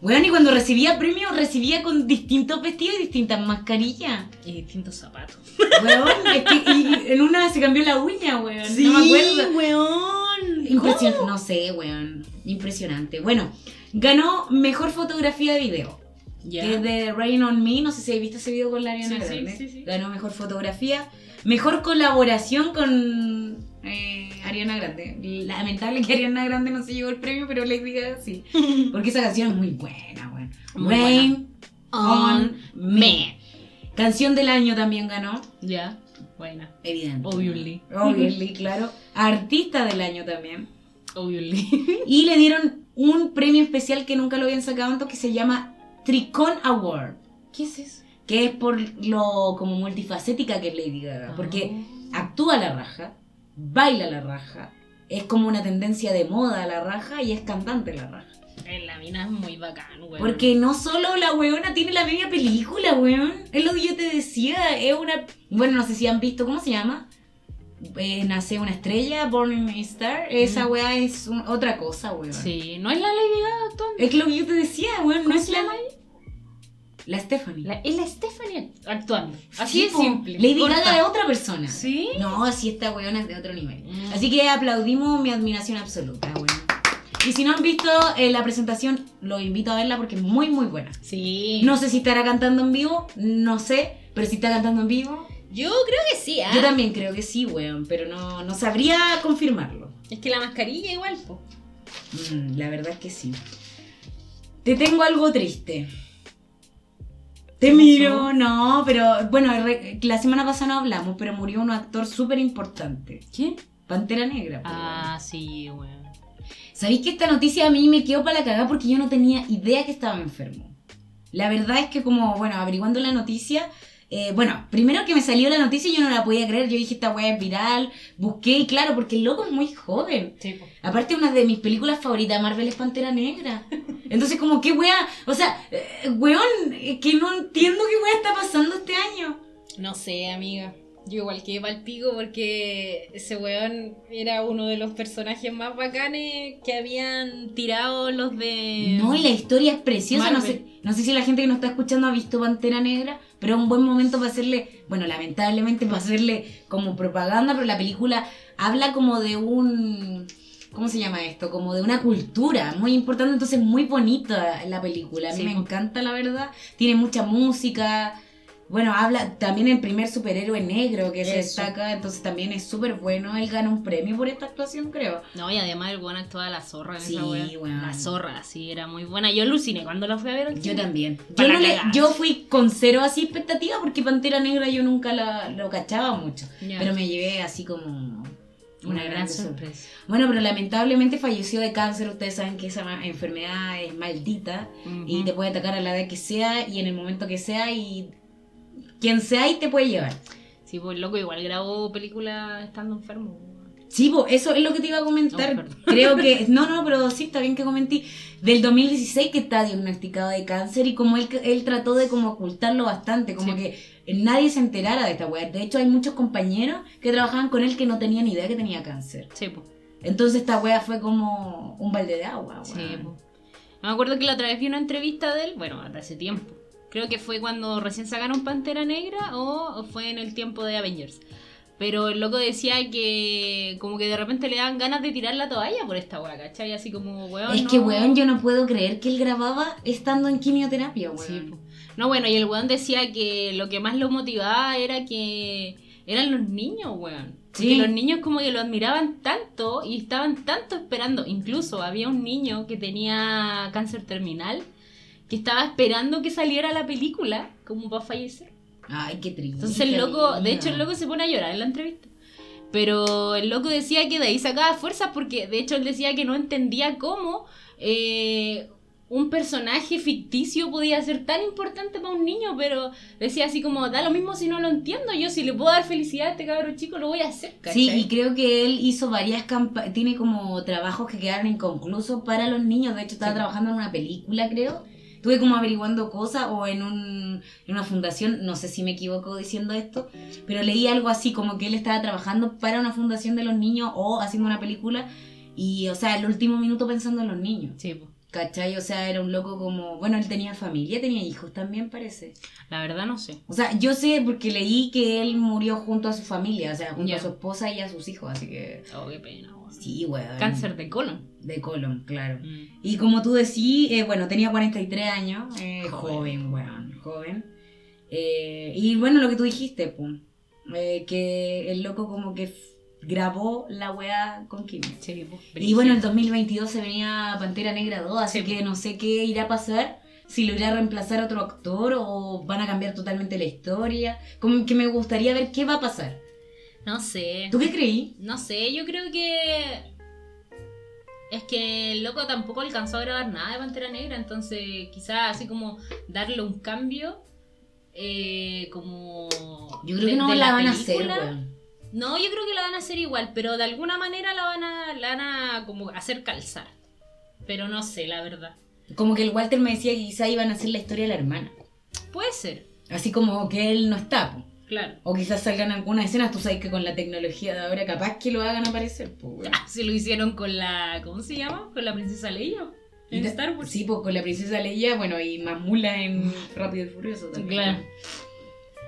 Weón, y cuando recibía premios, recibía con distintos vestidos y distintas mascarillas. Y distintos zapatos. Weón, es que y- en una se cambió la uña, weón. no me acuerdo. weón. Impresionante. No sé, weón. Impresionante. Bueno, ganó mejor fotografía de video. Ya. Que es de Rain on Me. No sé si habéis visto ese video con la Ariana Sí, sí, Grande. sí, sí. Ganó mejor fotografía. Mejor colaboración con eh, Ariana Grande. Lamentable que Ariana Grande no se llevó el premio, pero Lady Gaga sí. [laughs] Porque esa canción es muy buena. Muy Rain on On Me. Canción del año también ganó. Ya. Buena. Evidente. Obviously. Obviously, [laughs] claro. Artista del año también. Obviously. Y le dieron un premio especial que nunca lo habían sacado antes que se llama Tricon Award. ¿Qué es eso? Que es por lo como multifacética que es Lady Gaga. Porque actúa a la raja, baila la raja, es como una tendencia de moda la raja y es cantante la raja. La mina es muy bacán, weón. Porque no solo la weona tiene la media película, weón. Es lo que yo te decía. Es una. Bueno, no sé si han visto, ¿cómo se llama? Eh, Nace una estrella, Born in a Star. Esa Mm. weá es un- otra cosa, weón. Sí, no es la Lady Gaga. Es lo que yo te decía, weón. No ¿Cómo es la. La Stephanie. La- es la Stephanie actuando. Así Sí, es simple. Lady. Gaga es otra persona. ¿Sí? No, así esta weona es de otro nivel. Mm. Así que aplaudimos mi admiración absoluta, weón. Y si no han visto eh, la presentación, los invito a verla porque es muy, muy buena. Sí. No sé si estará cantando en vivo, no sé, pero si está cantando en vivo, Yo creo que sí, ¿ah? yo también creo que sí, weón, pero no, no sabría confirmarlo. Es que la mascarilla igual, po. Mm, la verdad es que sí. Te tengo algo triste. Te ¿Qué miro, no, pero bueno, re- la semana pasada no hablamos, pero murió un actor súper importante. ¿Quién? Pantera Negra. Ah, sí, weón. ¿Sabéis que esta noticia a mí me quedó para la cagada porque yo no tenía idea que estaba enfermo? La verdad es que como, bueno, averiguando la noticia, eh, bueno, primero que me salió la noticia y yo no la podía creer, yo dije esta weá es viral, busqué y claro, porque el loco es muy joven. Sí. Aparte una de mis películas favoritas Marvel es Pantera Negra. [laughs] Entonces como, ¿qué weá? O sea, eh, weón, eh, que no entiendo qué weá está pasando este año. No sé, amiga. Yo igual quedé pa'l pico porque ese weón era uno de los personajes más bacanes que habían tirado los de... No, y la historia es preciosa. No sé, no sé si la gente que nos está escuchando ha visto Pantera Negra, pero es un buen momento para hacerle, bueno, lamentablemente para hacerle como propaganda, pero la película habla como de un... ¿Cómo se llama esto? Como de una cultura muy importante, entonces muy bonita la película. A mí Sí, me encanta, la verdad. Tiene mucha música. Bueno, habla también el primer superhéroe negro que se Eso. destaca, entonces también es súper bueno. Él gana un premio por esta actuación, creo. No, y además el weón actuaba la zorra en Sí, esa weón. La zorra, sí, era muy buena. Yo aluciné cuando la fui a ver Yo también. Yo, no le- yo fui con cero así expectativa porque Pantera Negra yo nunca la, lo cachaba mucho. Pero me llevé así como Una gran sorpresa. Bueno, pero lamentablemente falleció de cáncer. Ustedes saben que esa enfermedad es maldita y te puede atacar a la edad que sea y en el momento que sea y quien sea y te puede llevar. Sí, pues loco, igual grabó película estando enfermo. Sí, po, eso es lo que te iba a comentar. Oh. [laughs] Creo que. No, no, pero sí, está bien que comenté. Del 2016 que está diagnosticado de cáncer y como él, él trató de como ocultarlo bastante, como Sí. que nadie se enterara de esta weá. De hecho, hay muchos compañeros que trabajaban con él que no tenían idea que tenía cáncer. Sí, pues. Entonces esta weá fue como un balde de agua, Sí, weón. po. Me acuerdo que la otra vez vi una entrevista de él, bueno, hasta hace tiempo. Creo que fue cuando recién sacaron Pantera Negra o fue en el tiempo de Avengers. Pero el loco decía que como que de repente le dan ganas de tirar la toalla por esta weá, ¿cachai? Así como, weón. Es no... que, weón, yo no puedo creer que él grababa estando en quimioterapia, weón. Sí. No, bueno, y el weón decía que lo que más lo motivaba era que eran los niños, weón. Porque Sí. los niños como que lo admiraban tanto y estaban tanto esperando. Incluso había un niño que tenía cáncer terminal que estaba esperando que saliera la película como para fallecer. Ay, qué triste. Entonces el loco, de hecho el loco se pone a llorar en la entrevista. Pero el loco decía que de ahí sacaba fuerzas porque de hecho él decía que no entendía cómo eh, un personaje ficticio podía ser tan importante para un niño, pero decía así como, da lo mismo si no lo entiendo, yo si le puedo dar felicidad a este cabrón chico lo voy a hacer, Sí, ¿cachai? y creo que él hizo varias campañas, tiene como trabajos que quedaron inconclusos para los niños. De hecho, estaba Sí. trabajando en una película, creo. Estuve como averiguando cosas o en, un, en una fundación, no sé si me equivoco diciendo esto, pero leí algo así, como que él estaba trabajando para una fundación de los niños o haciendo una película y, o sea, el último minuto pensando en los niños. Sí, po. ¿Cachai? O sea, era un loco como, bueno, él tenía familia, tenía hijos también, parece. la verdad no sé. O sea, yo sé porque leí que él murió junto a su familia, o sea, junto Ya. a su esposa y a sus hijos, así que... Oh, qué pena. Sí, weón. Cáncer de colon. De colon, claro. Mm. Y como tú decís, eh, bueno, tenía 43 años, eh, Joven. joven, weón, joven. Eh, y bueno, lo que tú dijiste, pum, eh, que el loco como que grabó la weá con Kim. Sí, po. Y bueno, el 2022 se venía Pantera Negra 2, así Sí, que no sé qué irá a pasar. Si lo irá a reemplazar otro actor o van a cambiar totalmente la historia. Como que me gustaría ver qué va a pasar. No sé. ¿Tú qué creí? No sé, yo creo que. Es que el loco tampoco alcanzó a grabar nada de Pantera Negra, entonces quizás así como darle un cambio. eh, como. Yo creo de- que no la, van a hacer, weón. No, yo creo que la van a hacer igual, pero de alguna manera la van a, la van a como hacer calzar. Pero no sé, la verdad. Como que el Walter me decía que quizá iban a hacer la historia de la hermana. Puede ser, Así como que él no está. Claro. O quizás salgan algunas escenas, tú sabes que con la tecnología de ahora capaz que lo hagan aparecer, po, weón. Si lo hicieron con la. ¿Cómo se llama? Con la princesa Leia. En Star Wars. Sí, pues con la princesa Leia, bueno, y Mamula en [laughs] Rápido y Furioso también. Claro.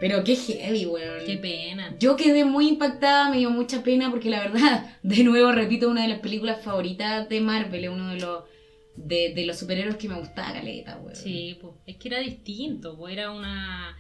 Pero qué heavy, weón. Qué pena. Yo quedé muy impactada, me dio mucha pena porque la verdad, [laughs] de nuevo repito, una de las películas favoritas de Marvel, es uno de los de, de los superhéroes que me gustaba, caleta, weón. Sí, pues, es que era distinto, pues era una...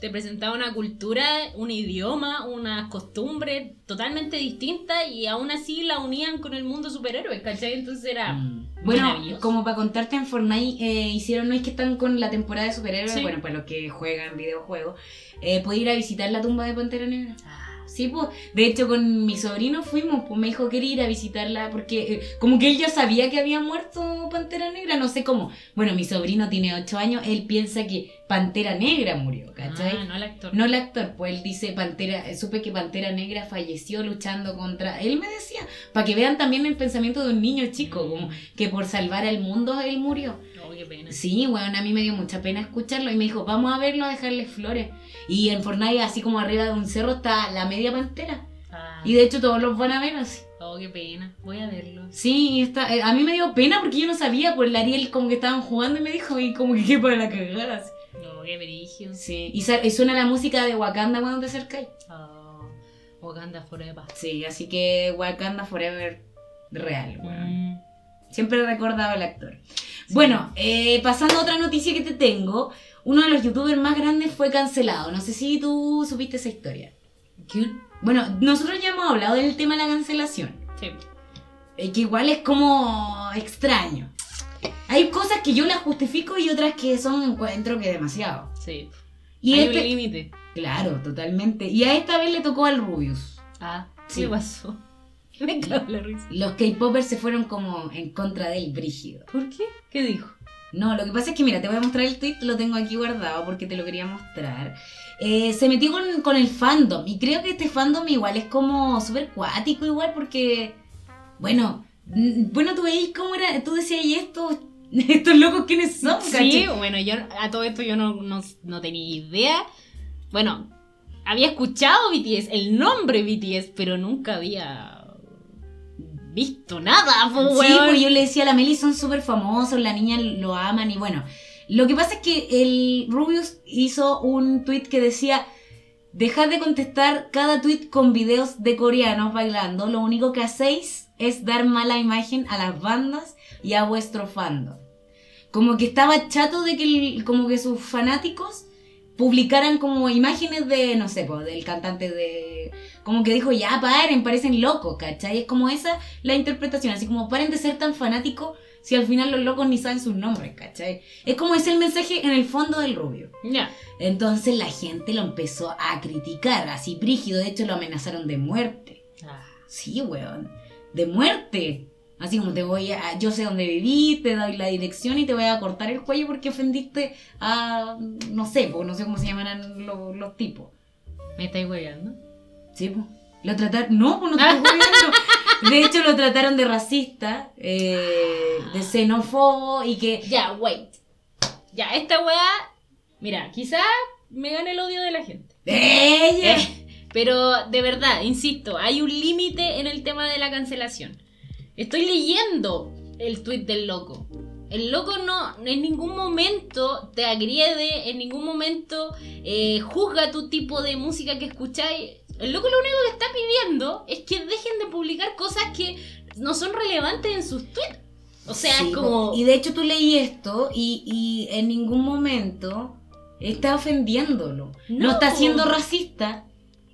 Te presentaba una cultura, un idioma, unas costumbres totalmente distintas y aún así la unían con el mundo superhéroe, ¿cachai? Entonces era... Mm. Bueno, como para contarte en Fortnite, eh, hicieron, no es que están con la temporada de superhéroes, Sí. bueno, para los que juegan videojuegos, eh, puede ir a visitar la tumba de Pantera Negra. Ah, Sí, pues, de hecho con mi sobrino fuimos, pues me dijo que quería ir a visitarla porque eh, como que él ya sabía que había muerto Pantera Negra, no sé cómo. Bueno, mi sobrino tiene 8 años, él piensa que Pantera Negra murió, ¿cachai? ah, no el actor. No el actor, pues él dice Pantera, eh, supe que Pantera Negra falleció luchando contra. Él me decía, para que vean también el pensamiento de un niño chico, Mm. como que por salvar al mundo él murió. Oh, qué pena. Sí, bueno, a mí me dio mucha pena escucharlo y me dijo, vamos a verlo, a dejarle flores. Y en Fortnite, así como arriba de un cerro, está la media pantera. Ah, Y de hecho todos los van a ver así. Oh, qué pena. Voy a verlo. Sí, está, eh, a mí me dio pena porque yo no sabía, por el Ariel como que estaban jugando y me dijo, y como que qué para la cagada. así. No, qué brillo. Sí, y, suena la música de Wakanda cuando te acercáis. Oh, Wakanda Forever. Sí, así que Wakanda Forever real, weón. Mm, Siempre he recordado al actor. Bueno, eh, pasando a otra noticia que te tengo, uno de los youtubers más grandes fue cancelado. No sé si tú supiste esa historia. Bueno, nosotros ya hemos hablado del tema de la cancelación. Sí. eh, que igual es como extraño. Hay cosas que yo las justifico y otras que son encuentro que demasiado. Sí. Y Hay este, un límite. claro, totalmente. Y a esta vez le tocó al Rubius. Ah, Sí. ¿qué pasó? [laughs] Me cago la risa. Los K-popers se fueron como en contra del brígido. ¿Por qué? ¿Qué dijo? No, lo que pasa es que, mira, te voy a mostrar el tweet, lo tengo aquí guardado porque te lo quería mostrar. Eh, se metió con, con el fandom y creo que este fandom igual es como súper cuático igual porque, bueno, bueno, tú veis cómo era, tú decías, ¿y estos, [laughs] estos locos quiénes son? Sí, caché? bueno, yo a todo esto yo no, no, no tenía idea. Bueno, había escuchado BTS, el nombre BTS, pero nunca había visto nada, po, Sí, pues yo le decía a la Meli, son súper famosos, la niña lo aman y bueno. Lo que pasa es que el Rubius hizo un tweet que decía, dejad de contestar cada tweet con videos de coreanos bailando, lo único que hacéis es dar mala imagen a las bandas y a vuestro fandom. Como que estaba chato de que el- como que sus fanáticos publicaran como imágenes de, no sé, pues, del cantante de... Como que dijo, ya paren, parecen locos, ¿cachai? Es como esa la interpretación, así como paren de ser tan fanáticos si al final los locos ni saben sus nombres, ¿cachai? Es como ese el mensaje en el fondo del rubio. Ya. Entonces la gente lo empezó a criticar, así brígido, de hecho lo amenazaron de muerte. Ah. Sí, weón, de muerte. Así como te voy a, yo sé dónde viví, te doy la dirección y te voy a cortar el cuello porque ofendiste a, no sé, pues no sé cómo se llamarán los, los tipos. Me estáis hueveando. Sí, pues. Lo trataron. No, pues no te estoy. [laughs] De hecho, lo trataron de racista, eh, de xenófobo y que. Ya, wait. Ya, esta weá. Mira, quizá me gane el odio de la gente. ¡Ella! Eh, pero de verdad, insisto, hay un límite en el tema de la cancelación. Estoy leyendo el tweet del loco. El loco no en ningún momento te agrede, en ningún momento eh, juzga tu tipo de música que escucháis. El loco lo único que está pidiendo es que dejen de publicar cosas que no son relevantes en sus tweets. O sea, Sí, es como... Y de hecho, tú leí esto y, y en ningún momento está ofendiéndolo. No. No. está siendo racista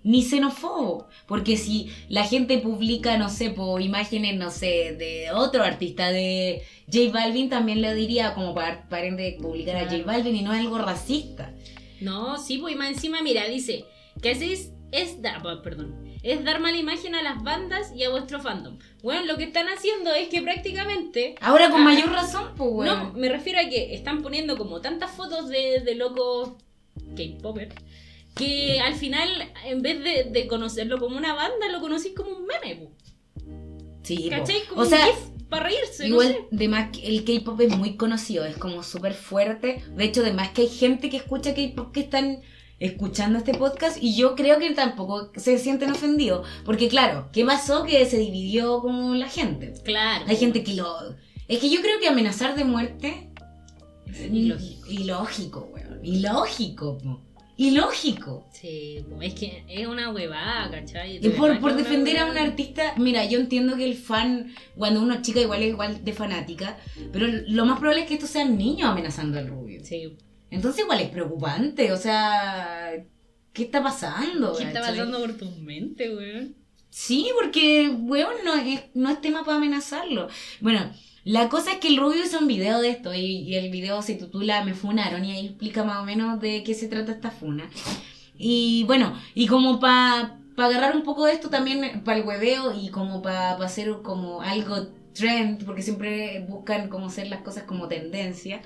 ni xenófobo. Porque si la gente publica, no sé, por imágenes, no sé, de otro artista, de J Balvin, también le diría como para, de publicar a J. Balvin y no es algo racista. No, sí, pues y más encima, mira, dice que hacéis es dar, pues, perdón, es dar mala imagen a las bandas y a vuestro fandom. Bueno, lo que están haciendo es que prácticamente, Ahora con Ah. mayor razón, pues, no, weón. me refiero a que están poniendo como tantas fotos de, de locos K-popper que al final, en vez de, de conocerlo como una banda, lo conocís como un meme. Sí. ¿cachai? Como O sea, para reírse, Igual, no sé. de más que el K-pop es muy conocido, es como súper fuerte. De hecho, de más que hay gente que escucha K-pop que están escuchando este podcast y yo creo que tampoco se sienten ofendidos. Porque claro, ¿qué pasó? Que se dividió como la gente. Claro. Hay gente que lo... Es que yo creo que amenazar de muerte... Es ilógico. Ilógico, weón. Ilógico, po. Ilógico. Sí, es que es una huevada, ¿cachai? Y por, por defender a un artista, mira, yo entiendo que el fan, cuando uno es chica, igual es igual de fanática, pero lo más probable es que estos sean niños amenazando al rubio. Sí, Entonces igual es preocupante, o sea, ¿qué está pasando? ¿Qué está pasando por tu mente, weón? Sí, porque, weón, no es, no es tema para amenazarlo. Bueno, la cosa es que el Rubio hizo un video de esto y, el video se titula Me funaron y ahí explica más o menos de qué se trata esta funa. Y bueno, y como para agarrar un poco de esto también para el hueveo y como para hacer como algo trend, porque siempre buscan como hacer las cosas como tendencia,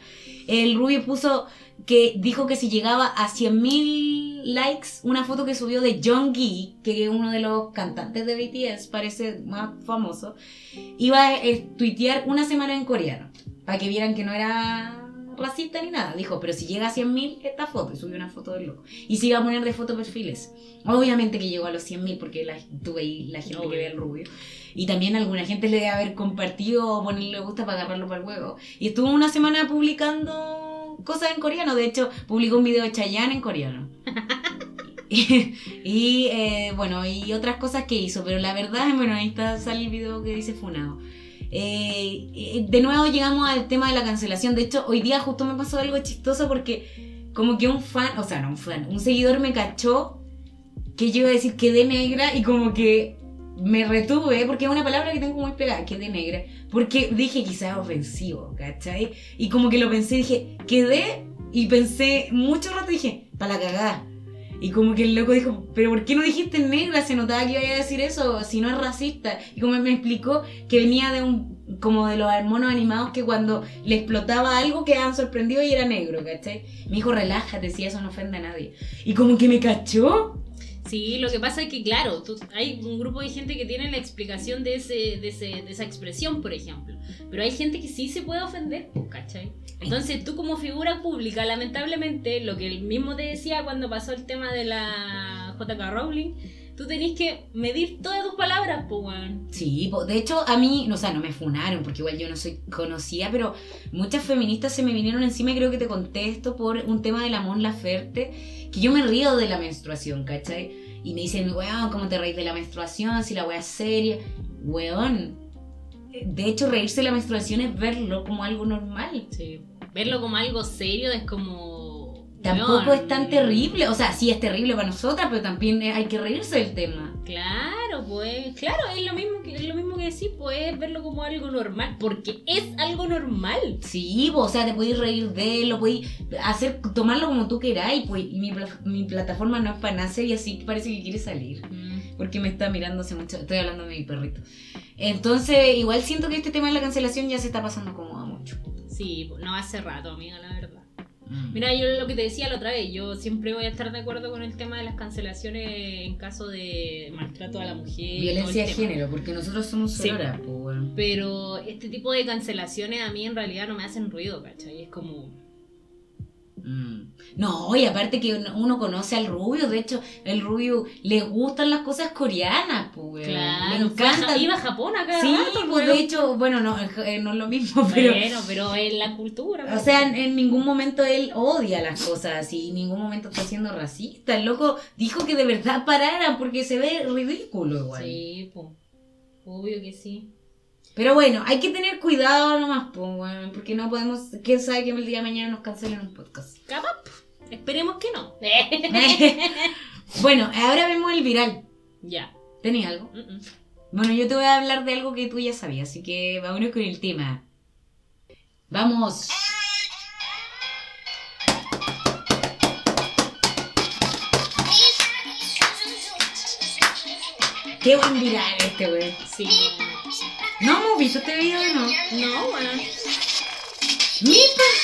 el Rubio puso que dijo que si llegaba a 100.000 likes, una foto que subió de John Gee, que es uno de los cantantes de BTS, parece más famoso, iba a eh, tuitear una semana en coreano, para que vieran que no era racista ni nada. Dijo, pero si llega a 100.000 esta foto, y subió una foto del loco. Y se iba a poner de foto perfiles. Obviamente que llegó a los 100.000 porque la, tuve ahí la gente que ve al rubio. Y también alguna gente le debe haber compartido o ponerle le gusta para agarrarlo para el huevo. Y estuvo una semana publicando cosas en coreano. De hecho, publicó un video de Chayanne en coreano. [laughs] y eh, bueno, y otras cosas que hizo. Pero la verdad, [laughs] bueno, ahí está, sale el video que dice Funado. Eh, de nuevo llegamos al tema de la cancelación. De hecho, hoy día justo me pasó algo chistoso porque como que un fan, o sea, no un fan, un seguidor me cachó que yo iba a decir quedé negra y como que me retuve, porque es una palabra que tengo muy pegada, quedé negra, porque dije quizás ofensivo, ¿cachai? Y como que lo pensé, dije, quedé y pensé mucho rato, dije, para la cagada. Y como que el loco dijo, pero ¿por qué no dijiste negra? Se notaba que iba a decir eso, si no es racista. Y como me explicó que venía de un, como de los monos animados que cuando le explotaba algo quedaban sorprendidos y era negro, ¿cachai? Me dijo, relájate, si eso no ofende a nadie. Y como que me cachó. Sí, lo que pasa es que, claro, hay un grupo de gente que tiene la explicación de, ese, de, ese, de esa expresión, por ejemplo. Pero hay gente que sí se puede ofender, ¿cachai? Entonces tú como figura pública, lamentablemente, lo que él mismo te decía cuando pasó el tema de la JK Rowling, tú tenés que medir todas tus palabras, pues, weón. Sí, de hecho a mí, no, o sea, no me funaron porque igual yo no soy conocida, pero muchas feministas se me vinieron encima y creo que te contesto por un tema de la Mon Laferte, que yo me río de la menstruación, ¿cachai? Y me dicen, weón, ¿cómo te reís de la menstruación? Si la weá es seria. Weón, de hecho reírse de la menstruación es verlo como algo normal. Sí. Verlo como algo serio es como. Tampoco es tan terrible, o sea, sí es terrible para nosotras, pero también hay que reírse del tema. Claro, pues, claro, es lo mismo que, es lo mismo que decir, pues, verlo como algo normal, porque es algo normal. Sí, po, o sea, te podéis reír de él, lo podéis hacer, tomarlo como tú queráis, pues, y mi, mi plataforma no es para nacer y así parece que quiere salir. Porque me está mirando hace mucho, estoy hablando de mi perrito. Entonces, igual siento que este tema de la cancelación ya se está pasando como a mucho. Sí, pues, no hace rato, amiga, la verdad. Mm. Mira, yo lo que te decía la otra vez, yo siempre voy a estar de acuerdo con el tema de las cancelaciones en caso de maltrato a la mujer. Violencia de género, porque nosotros somos Sí. sororas, pues, weón. Pero este tipo de cancelaciones a mí en realidad no me hacen ruido, ¿cachai? Es como... Mm. No, y aparte que uno- conoce al rubio, de hecho, el rubio le gustan las cosas coreanas, pues. Claro, le encanta. iba a Japón acá. Sí, pues de hecho, bueno, no, eh, no es lo mismo, [laughs] pero... Bueno, pero en la cultura. O pues. sea, en, en ningún momento él odia las cosas así, en ningún momento está siendo racista. El loco dijo que de verdad pararan porque se ve ridículo igual. Sí, pues. Obvio que sí. Pero bueno, hay que tener cuidado nomás, pues, weón, porque no podemos, quién sabe que el día de mañana nos cancelen un podcast. Capaz, esperemos que no. [laughs] bueno, ahora vemos el viral. ya. ¿Tenía algo? Bueno, yo te voy a hablar de algo que tú ya sabías, así que vámonos con el tema. Vamos. Qué buen viral este, güey. Sí. ¿No hemos visto este video no? No, bueno. ¡Mi pa-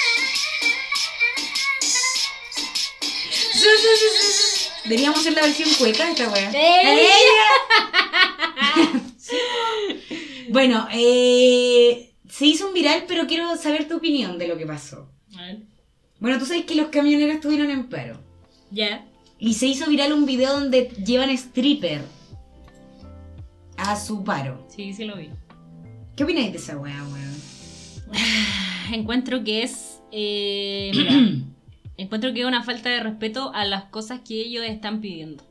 Su, su, su, su, su. Deberíamos hacer la versión cueca de esta wea. [laughs] bueno, eh, se hizo un viral, pero quiero saber tu opinión de lo que pasó. Bueno, tú sabes que los camioneros estuvieron en paro. Ya. Y se hizo viral un video donde llevan stripper a su paro. Sí, sí lo vi. ¿Qué opináis de esa wea, weón? [sighs] Encuentro que es. eh, [clears throat] mira, encuentro que es una falta de respeto a las cosas que ellos están pidiendo.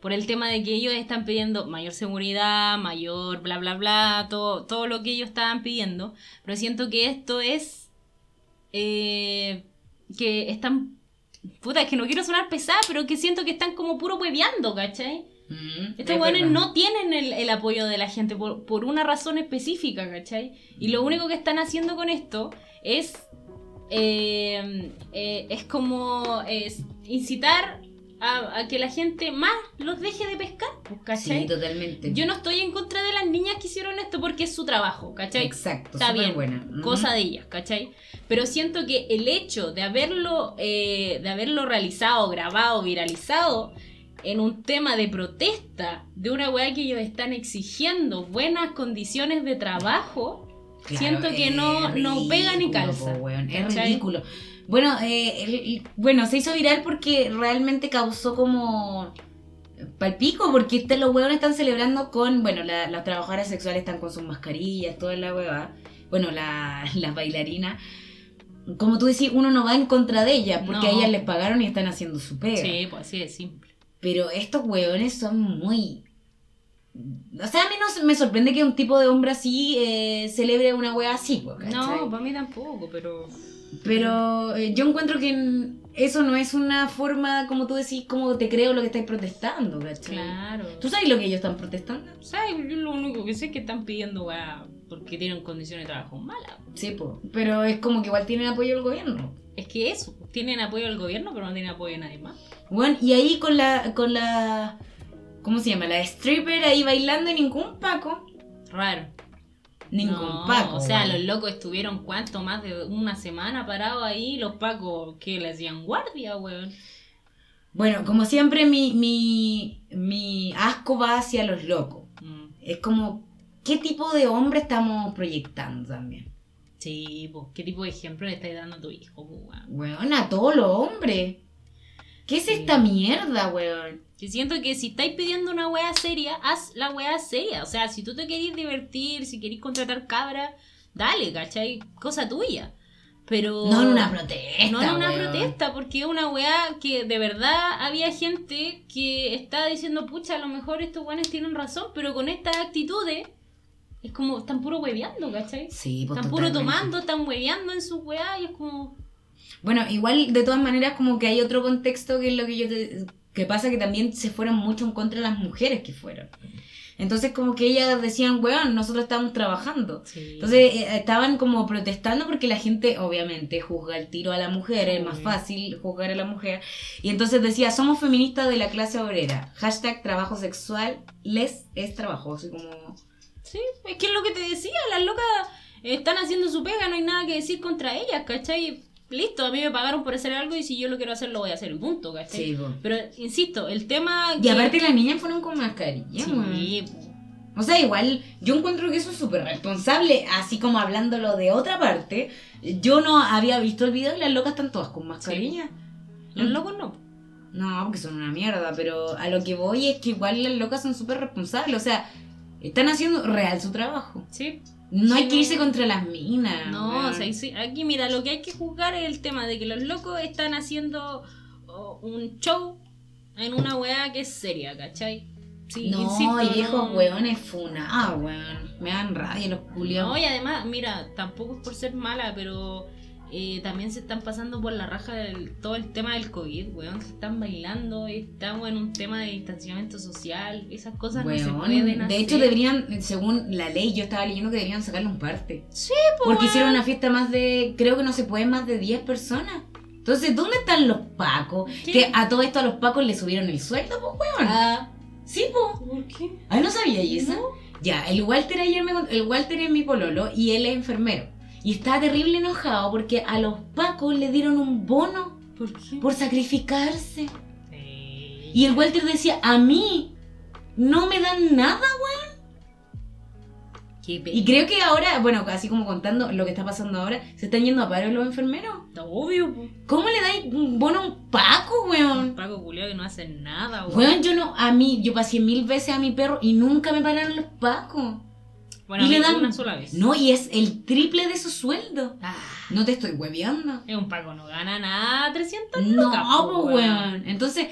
Por el tema de que ellos están pidiendo mayor seguridad, mayor bla bla bla, todo, todo lo que ellos estaban pidiendo. Pero siento que esto es. eh, que están. Puta, es que no quiero sonar pesada, pero que siento que están como puro hueveando, ¿cachai? Mm, Estos es hueones no tienen el, el apoyo de la gente por, por una razón específica, ¿cachai? Y lo único que están haciendo con esto es. eh, eh, es como es incitar a, a que la gente más los deje de pescar, pues, ¿cachai? Sí, totalmente. Yo no estoy en contra de las niñas que hicieron esto porque es su trabajo, ¿cachai? Exacto, Está bien, buena. Cosa de ellas, ¿cachai? Pero siento que el hecho de haberlo, eh, de haberlo realizado, grabado, viralizado en un tema de protesta de una weá que ellos están exigiendo buenas condiciones de trabajo, Claro, siento que es no, no pega ni calza. po, es ridículo. Bueno, eh, el- el- bueno, se hizo viral porque realmente causó como palpico, porque este- los huevones están celebrando con, bueno, la- las trabajadoras sexuales están con sus mascarillas, toda la hueva. Bueno, la- las bailarinas. Como tú decís, uno no va en contra de ellas, porque No. a ellas les pagaron y están haciendo su pega. Sí, pues así de simple. Pero estos hueones son muy... O sea, a mí no me sorprende que un tipo de hombre así eh, celebre una wea así, ¿cachai? No, para mí tampoco, pero... Pero eh, yo encuentro que eso no es una forma, como tú decís, como te creo lo que estáis protestando, ¿cachai? Claro. ¿Tú sabes lo que ellos están protestando? ¿Sabes? Yo lo único que sé es que están pidiendo weá porque tienen condiciones de trabajo malas. Sí, po. Pero es como que igual tienen apoyo del gobierno. Es que eso, tienen apoyo del gobierno, pero no tienen apoyo de nadie más. Bueno, y ahí con la, con la, ¿cómo se llama? La stripper ahí bailando y ningún paco. Raro. Ningún No, paco. O sea, los locos estuvieron cuánto más de una semana parados ahí, los pacos que le hacían guardia, weón. Bueno, como siempre, mi, mi, mi asco va hacia los locos. Mm. Es como, ¿qué tipo de hombre estamos proyectando también? Sí, pues, ¿qué tipo de ejemplo le estás dando a tu hijo, po, weón? Bueno, a todos los hombres. ¿Qué es esta mierda, weón? Que siento que si estáis pidiendo una wea seria, haz la wea seria. O sea, si tú te querís divertir, si querís contratar cabra, dale, ¿cachai? Cosa tuya. Pero. No en una protesta. No en una weón. protesta, porque es una weá que de verdad había gente que está diciendo, pucha, a lo mejor estos weones tienen razón, pero con estas actitudes es como, están puro hueveando, ¿cachai? Sí, pues Están puro tomando, están hueveando en su weá y es como. Bueno, igual de todas maneras como que hay otro contexto que es lo que yo te... que pasa que también se fueron mucho en contra de las mujeres que fueron. Entonces como que ellas decían, weón, nosotros estamos trabajando. Entonces eh, estaban como protestando porque la gente obviamente juzga el tiro a la mujer, es más fácil juzgar a la mujer. Y entonces decía, somos feministas de la clase obrera. Hashtag trabajo sexual, les es trabajo. Así como... Sí, es que es lo que te decía, las locas están haciendo su pega, no hay nada que decir contra ellas, ¿cachai? Listo, a mí me pagaron por hacer algo y si yo lo quiero hacer, lo voy a hacer, y punto, ¿cachai? Sí, po. Pero, insisto, el tema... Y que- aparte las niñas fueron con mascarilla. Sí, O sea, igual yo encuentro que eso es súper responsable, así como hablándolo de otra parte. Yo no había visto el video y las locas están todas con mascarilla. los locos no. No, porque son una mierda, pero a lo que voy es que igual las locas son súper responsables. O sea, están haciendo real su trabajo. Sí. No hay que irse contra las minas. No, o sea, aquí mira, lo que hay que juzgar es el tema de que los locos están haciendo un show en una weá que es seria, ¿cachai? Sí, no, insisto, viejos no- weones funa. Ah, weón. Me dan rabia los culiados. No, y además, mira, tampoco es por ser mala, pero eh, también se están pasando por la raja del, todo el tema del COVID, weón. Se están bailando, estamos en un tema de distanciamiento social, esas cosas no se Weón, pueden hacer. de hecho deberían, según la ley, yo estaba leyendo que deberían sacarle un parte. Sí, pues, Porque weón. hicieron una fiesta más de, creo que no se pueden más de 10 personas. Entonces, ¿dónde están los pacos? ¿Qué? Que a todo esto a los pacos le subieron el sueldo, pues, weón. Ah, Sí, pues. ¿por qué? Ay, no sabía y esa. No. Ya, el Walter ayer me el Walter es mi pololo y él es enfermero. Y está terrible enojado porque a los pacos le dieron un bono ¿Por qué? por sacrificarse. Sí. Y el Walter decía, a mí no me dan nada, weón. Y creo que ahora, bueno, así como contando lo que está pasando ahora, se están yendo a paro los enfermeros. Obvio, po. ¿Cómo le dais un bono a un paco, weón? Paco culiao que no hace nada, weón. Weón, yo no, a mí, yo pasé mil veces a mi perro y nunca me pararon los pacos. Bueno, y le dan- una sola vez. No, y es el triple de su sueldo. Ah, No te estoy hueveando. es un Paco, no gana nada, 300 No, pues, weón. Entonces,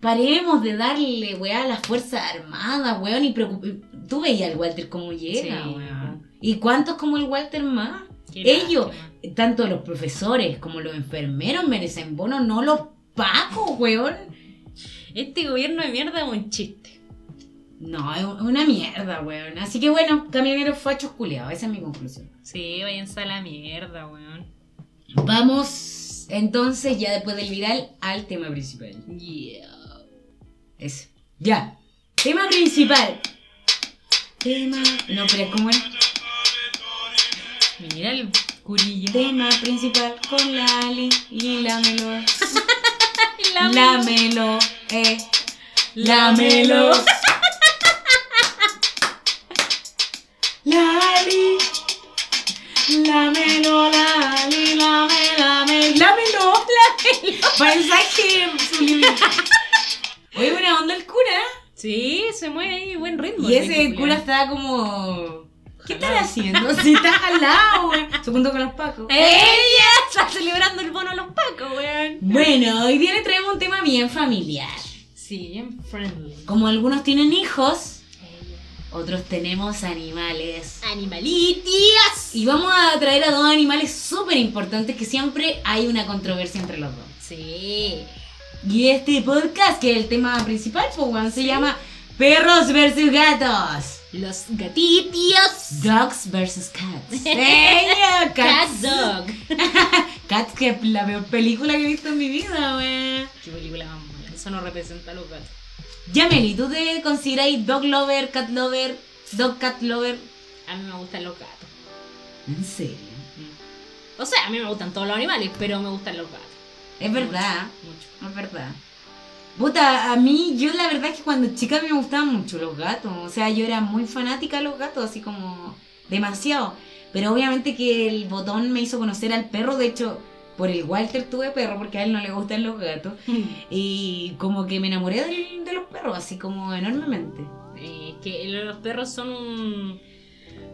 paremos de darle, weón, a las Fuerzas Armadas, weón, y Tú veías al Walter como llega, Sí, weón. ¿Y cuántos como el Walter más? Qué Ellos, lástima. tanto los profesores como los enfermeros merecen bono, no los pacos, weón. Este gobierno de mierda es un chiste. No, es una mierda, weón. Así que bueno, camioneros fachos culiados, esa es mi conclusión. Sí, váyanse a la mierda, weón. Vamos entonces, ya después del viral, al tema principal. Yeah. Eso. Ya. Tema principal. Tema. No, pero ¿cómo era? Mira el curillo. Tema principal con Lali y lámelo. La Lámelo, [laughs] eh. Lámelo. Lali. Lámelo, Lali, lame, lame. Lámelo. Lámelo. Mensaje subliminal. Oye, buena onda el cura. Sí, se mueve ahí, buen ritmo. Y ese cura estaba como. ¿Qué están haciendo? Si está jalado, güey. Se juntó con los pacos. ¡Ella! Está celebrando el bono a los pacos, weón. Bueno, hoy día le traemos un tema bien familiar. Sí, bien friendly. Como algunos tienen hijos, otros tenemos animales. Animalitias. Y vamos a traer a dos animales súper importantes que siempre hay una controversia entre los dos. Sí. Y este podcast, que es el tema principal, pues, se llama Perros versus Gatos. Los gatitios. Dogs versus Cats. [laughs] Cat Cats. Dog. [laughs] Cats, que es la peor película que he visto en mi vida, weón. Qué película más mala. Eso no representa a los gatos. Yameli, ¿tú te consideras dog lover, cat lover, dog cat lover? A mí me gustan los gatos. En serio. O sea, a mí me gustan todos los animales, pero me gustan los gatos. Es verdad, Mucho. es verdad. Puta, a mí, yo la verdad es que cuando chica me gustaban mucho los gatos. O sea, yo era muy fanática de los gatos, así como demasiado. Pero obviamente que el botón me hizo conocer al perro. De hecho, por el Walter tuve perro porque a él no le gustan los gatos. [laughs] Y como que me enamoré del- de, los perros, así como enormemente. Eh, que los perros son un...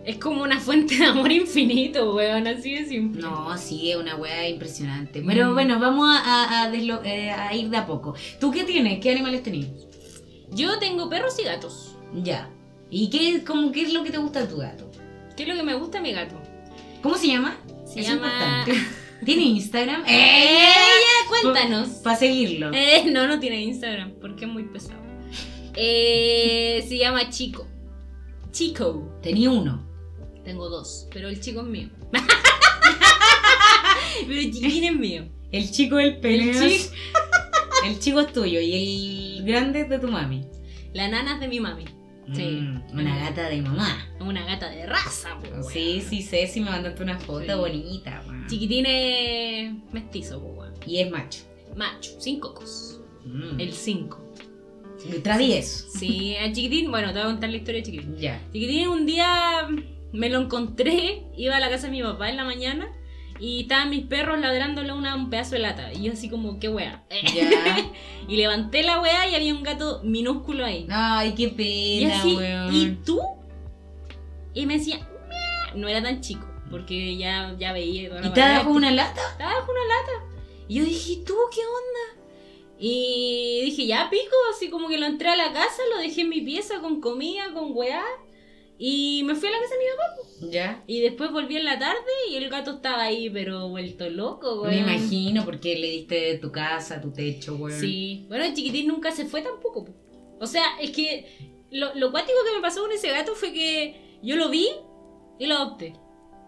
Es como una fuente de amor infinito, weón, así de simple. No, sí, es una weá impresionante. Pero Mm. bueno, vamos a, a- a deslo- eh, a ir de a poco. ¿Tú qué tienes? ¿Qué animales tenés? Yo tengo perros y gatos. Ya. ¿Y qué, como, qué es lo que te gusta de tu gato? ¿Qué es lo que me gusta de mi gato? ¿Cómo se llama? Se Es llama... importante. [laughs] ¿Tiene Instagram? ¡Eh! Cuéntanos. Para seguirlo. Eh, no, no tiene Instagram, porque es muy pesado. Eh, se llama Chico. Chico. Tenía uno. Tengo dos, pero el chico es mío. [laughs] pero el chiquín es mío. El chico del pene. El chico- El chico es tuyo y el grande es de tu mami. La nana es de mi mami. Sí. Mm, una gata de mamá. Una gata de raza, po, weón. Sí, sí sé, si me mandaste una foto Sí. bonita. Chiquitín es mestizo, weón. Y es macho. Macho, sin cocos. Mm. El 5. Travieso. Sí, a Chiquitín, bueno, te voy a contar la historia de Chiquitín. Ya. Chiquitín un día me lo encontré, iba a la casa de mi papá en la mañana y estaban mis perros ladrándole una, un pedazo de lata. Y yo así como, qué wea. [laughs] Y levanté la wea y había un gato minúsculo ahí. Ay, qué y pena, así, weón. ¿y tú? Y me decía, no era tan chico, porque ya, ya veía toda la ¿Y te bajo una lata? Estaba bajo una lata. Y yo dije, ¿tú qué onda? Y dije, ya pico, así como que lo entré a la casa, lo dejé en mi pieza con comida, con weá. Y me fui a la casa de mi papá. Ya. Y después volví en la tarde y el gato estaba ahí, pero vuelto loco, Me weón. imagino porque le diste tu casa, tu techo, weón. Sí. Bueno, el chiquitín nunca se fue tampoco. po. O sea, es que lo, lo cuático que me pasó con ese gato fue que yo lo vi y lo adopté.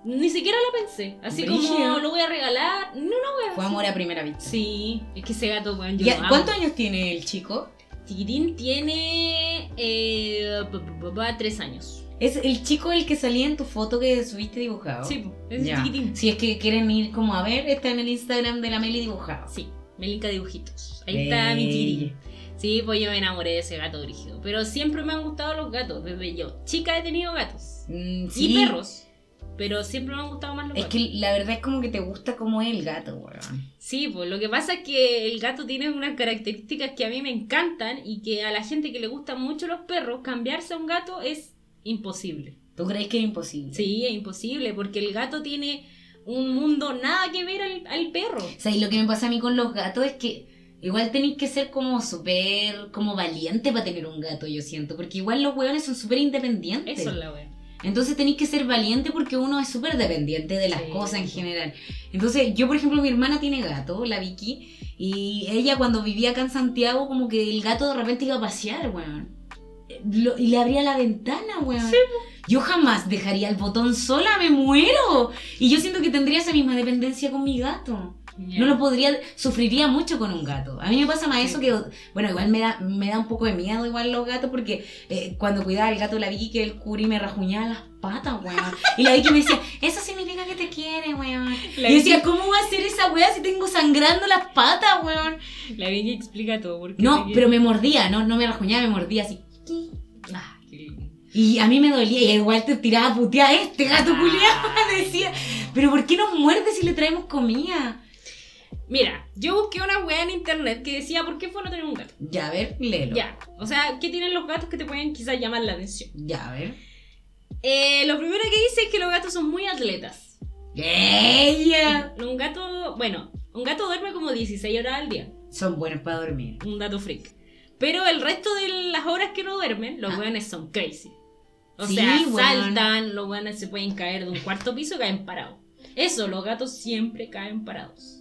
Ni siquiera lo pensé. Así Brígido. como lo voy a regalar. No, no, weón. Fue amor a primera vista. Sí, es que ese gato, weón, yo lo. ¿Cuántos años tiene el chico? Chiquitín tiene eh, pa- pa- pa- tres años. Es el chico el que salía en tu foto que subiste dibujado. Sí, es Ya. chiquitín. Si es que quieren ir como a ver, está en el Instagram de la Meli dibujado. Sí, Melinka dibujitos. Ahí está mi chiquitín. Sí, pues yo me enamoré de ese gato brígido. Pero siempre me han gustado los gatos, desde yo. Chica he tenido gatos. Mm, Y sí. perros. Pero siempre me han gustado más los Es gatos. que la verdad es como que te gusta como es el gato, weón. Sí, pues lo que pasa es que el gato tiene unas características que a mí me encantan y que a la gente que le gustan mucho los perros, cambiarse a un gato es imposible. ¿Tú crees que es imposible? Sí, es imposible, porque el gato tiene un mundo nada que ver al, al perro. O sea, y lo que me pasa a mí con los gatos es que igual tenéis que ser como súper, como valiente para tener un gato, yo siento. Porque igual los hueones son súper independientes. Eso es la wea. Entonces tenéis que ser valiente porque uno es súper dependiente de las Sí. cosas en general. Entonces, yo, por ejemplo, mi hermana tiene gato, la Vicky, y ella cuando vivía acá en Santiago, como que el gato de repente iba a pasear, weón. Lo- y le abría la ventana, weón. Yo jamás dejaría el botón sola, me muero. Y yo siento que tendría esa misma dependencia con mi gato. No lo podría, sufriría mucho con un gato. A mí me pasa más Sí. eso que, bueno, igual me da, me da un poco de miedo igual los gatos porque eh, cuando cuidaba el gato la Vicky que el curi me rajuñaba las patas, weón. Y la Vicky me decía, eso significa que te quiere, weón. La y yo decía, ¿cómo va a ser esa weá si tengo sangrando las patas, weón? La Vicky explica todo. Porque No, pero me mordía, no, no me rajuñaba, me mordía así. Ah, qué lindo. Y a mí me dolía y igual te tiraba a putear a este gato Ah. culiado. [laughs] Decía, pero ¿por qué nos muerde si le traemos comida? Mira, yo busqué una wea en internet que decía, ¿por qué fue no tener un gato? Ya, a ver, léelo. Ya, o sea, ¿qué tienen los gatos que te pueden quizás llamar la atención? Ya, a ver. Eh, lo primero que dice es que los gatos son muy atletas. ¡Ella! Un gato, bueno, un gato duerme como 16 horas al día, Son buenos para dormir. un dato freak. Pero el resto de las horas que no duermen, los Ah. weones son crazy. O Sí, sea, saltan, los weones se pueden caer de un cuarto piso y caen parados. Eso, los gatos siempre caen parados.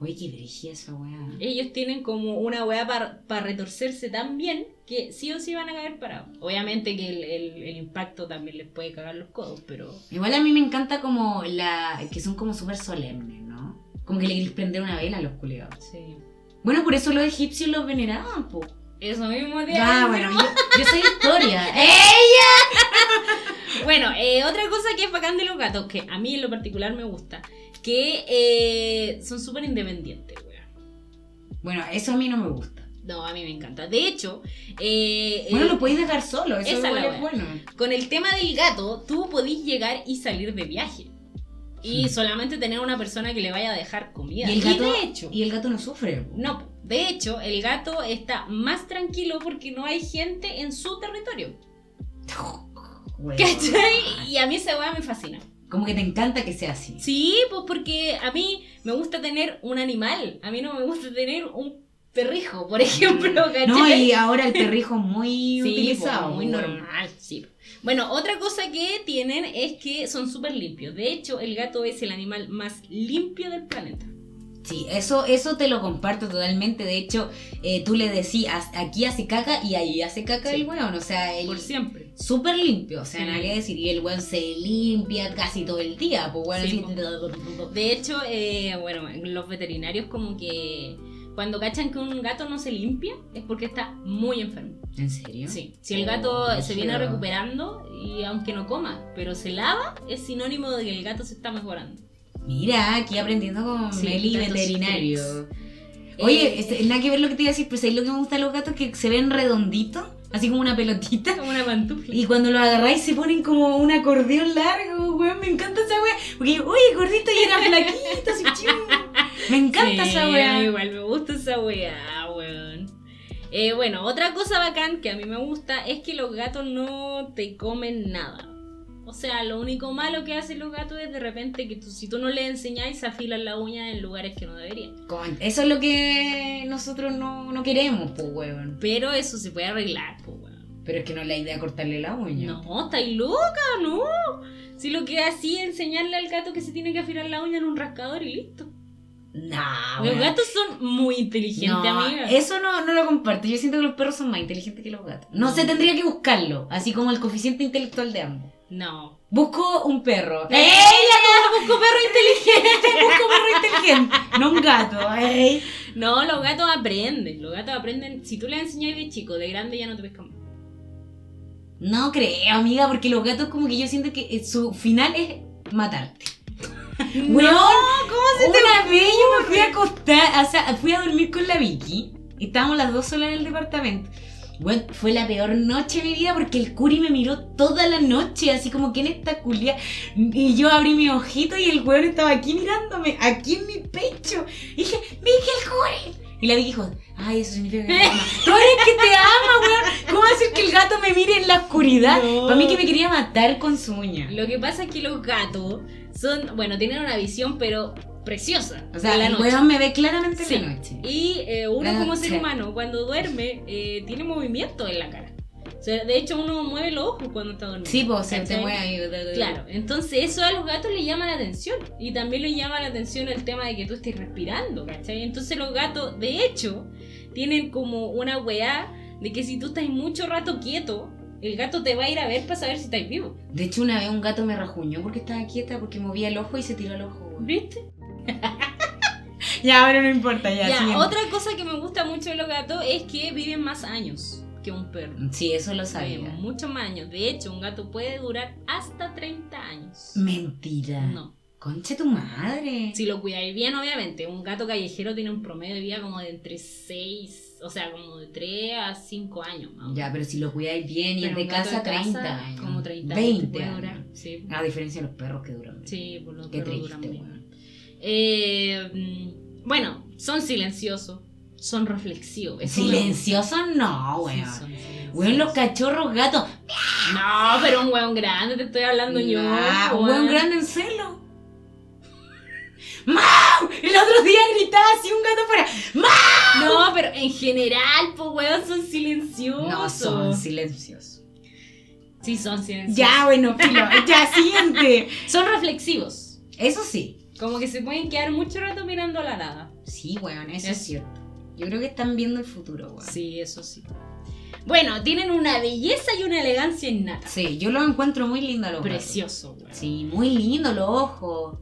Oye, qué brígida esa weá. Ellos tienen como una weá para retorcerse tan bien que sí o sí van a caer parados. Obviamente que el, el- el impacto también les puede cagar los codos, pero... Igual a mí me encanta como la. que son como súper solemnes, ¿no? Como que le querés prender una vela a los culiados. Sí. Bueno, por eso los egipcios los veneraban, po. Eso mismo te Ya, iba a bueno, yo, yo soy historia. [laughs] ¡Eh! [laughs] Bueno, eh, otra cosa que es bacán de los gatos, que a mí en lo particular me gusta, que eh, son súper independientes, weón. Bueno, eso a mí no me gusta. No, a mí me encanta. De hecho, eh, Bueno, lo podéis dejar solo, eso esa igual es bueno. con el tema del gato, tú podís llegar y salir de viaje. Y Mm. solamente tener una persona que le vaya a dejar comida. Y el gato, de hecho, y el gato no sufre. no, de hecho, el gato está más tranquilo porque no hay gente en su territorio. ¿Cachai? Y a mí esa weá me fascina. Como que te encanta que sea así. Sí, pues porque a mí me gusta tener un animal. A mí no me gusta tener un perrijo, por ejemplo, ¿cachai? No, y ahora el perrijo es muy Sí, utilizado. pues, muy weón. normal, sí. Bueno, otra cosa que tienen es que son súper limpios. De hecho, el gato es el animal más limpio del planeta. Sí, eso, eso te lo comparto totalmente. De hecho, eh, tú le decías, aquí hace caca y ahí hace caca Sí. el weón. O sea, él Por siempre. súper limpio. O sea, Sí. nada que decir. Y el weón se limpia casi todo el día. Pues Sí, así- De hecho, eh, bueno, los veterinarios como que cuando cachan que un gato no se limpia es porque está muy enfermo. ¿En serio? Sí, si el gato Oh, se viene recuperando y aunque no coma, pero se lava, es sinónimo de que el gato se está mejorando. Mira, aquí aprendiendo con Sí, Meli veterinario. Oye, Eh, este, nada que ver lo que te iba a decir, pero ¿sabes lo que me gusta de los gatos? Que se ven redonditos, así como una pelotita. como una pantufla. Y cuando lo agarráis se ponen como un acordeón largo, weón. Me encanta esa weá. Porque, oye, gordito y era flaquito, así chiu. Me encanta Sí, esa weá. Igual me gusta esa weá, weón. Eh, bueno, otra cosa bacán que a mí me gusta es que los gatos no te comen nada. O sea, lo único malo que hacen los gatos es de repente que tú, si tú no les enseñáis, se afilan la uña en lugares que no deberían. Eso es lo que nosotros no, no queremos, pues, weón. Pero eso se puede arreglar, pues, weón. Pero es que no es la idea cortarle la uña. No, estáis loca, no. Si lo que hacía es enseñarle al gato que se tiene que afilar la uña en un rascador y listo. Nah, Los gatos son muy inteligentes, No, amiga. Eso no, no lo comparto. Yo siento que los perros son más inteligentes que los gatos. No se tendría que buscarlo, así como el coeficiente intelectual de ambos. No. Busco un perro. ¡Ella ¡Ella busco perro inteligente! [laughs] Busco perro inteligente. No un gato. ¡Ey! No, los gatos aprenden. Los gatos aprenden. Si tú les enseñas de chico, de grande ya no te pescan más. No creo, amiga, porque los gatos como que yo siento que eh, su final es matarte. [laughs] Weón, ¿cómo una vez yo me fui a acostar, o sea, fui a dormir con la Vicky. Y estábamos las dos solas en el departamento. Bueno, fue la peor noche de mi vida porque el curi me miró toda la noche, así como que en esta culia. Y yo abrí mi ojito y el weón estaba aquí mirándome, aquí en mi pecho. Y dije, Vicky, el curi. Y la Vicky dijo, ay, eso significa que te ama. [laughs] Tú eres que te ama, weón. ¿Cómo hacer que el gato me mire en la oscuridad? No. Para mí que me quería matar con su uña. Lo que pasa es que los gatos son, bueno, tienen una visión, pero preciosa. O sea, el weón me ve claramente Sí. en la noche. Y eh, uno como ser humano, cuando duerme, eh, tiene movimiento en la cara. O sea, de hecho, uno mueve los ojos cuando está durmiendo. Sí, pues se te mueve ahí. Claro, entonces eso a los gatos les llama la atención. Y también les llama la atención el tema de que tú estés respirando, ¿cachai? Entonces los gatos, de hecho, tienen como una weá de que si tú estás mucho rato quieto, el gato te va a ir a ver para saber si estás vivo. De hecho, una vez un gato me rajuñó porque estaba quieta, porque movía el ojo y se tiró el ojo. ¿Viste? [laughs] Ya, ahora no importa, ya. Ya, otra cosa que me gusta mucho de los gatos es que viven más años que un perro. Sí, eso lo sabía. muchos más años. De hecho, un gato puede durar hasta 30 años. Mentira. No. Conche tu madre. Si lo cuidáis bien, obviamente. Un gato callejero tiene un promedio de vida como de entre 6, o sea, como de 3 a 5 años. más Ya, pero si lo cuidáis bien y Pero es de casa, de casa, 30 años. Como 30 20 años. puede durar. Sí, A diferencia de los perros que duran. sí, por los Qué perros triste, duran bien. weón. Eh, mm, bueno, son silenciosos, son reflexivos. Silenciosos no, gusta. Sí, weón. son. Weón, los cachorros gatos. No, pero un weón grande, te estoy hablando yo. Un weón. weón grande en celo. ¡Mau! El otro día gritaba así un gato fuera. No, pero en general, pues weón, son silenciosos. No son silenciosos. Sí, son silenciosos. Ya, bueno, filo. Ya, siguiente. Son reflexivos. Eso sí. Como que se pueden quedar mucho rato mirando a la nada. Sí, weón, eso Es- es cierto. Yo creo que están viendo el futuro, weón. Sí, eso sí. Bueno, tienen una belleza y una elegancia innata. Sí, yo los encuentro muy lindos los. Precioso, weón. Sí, muy lindo los ojos.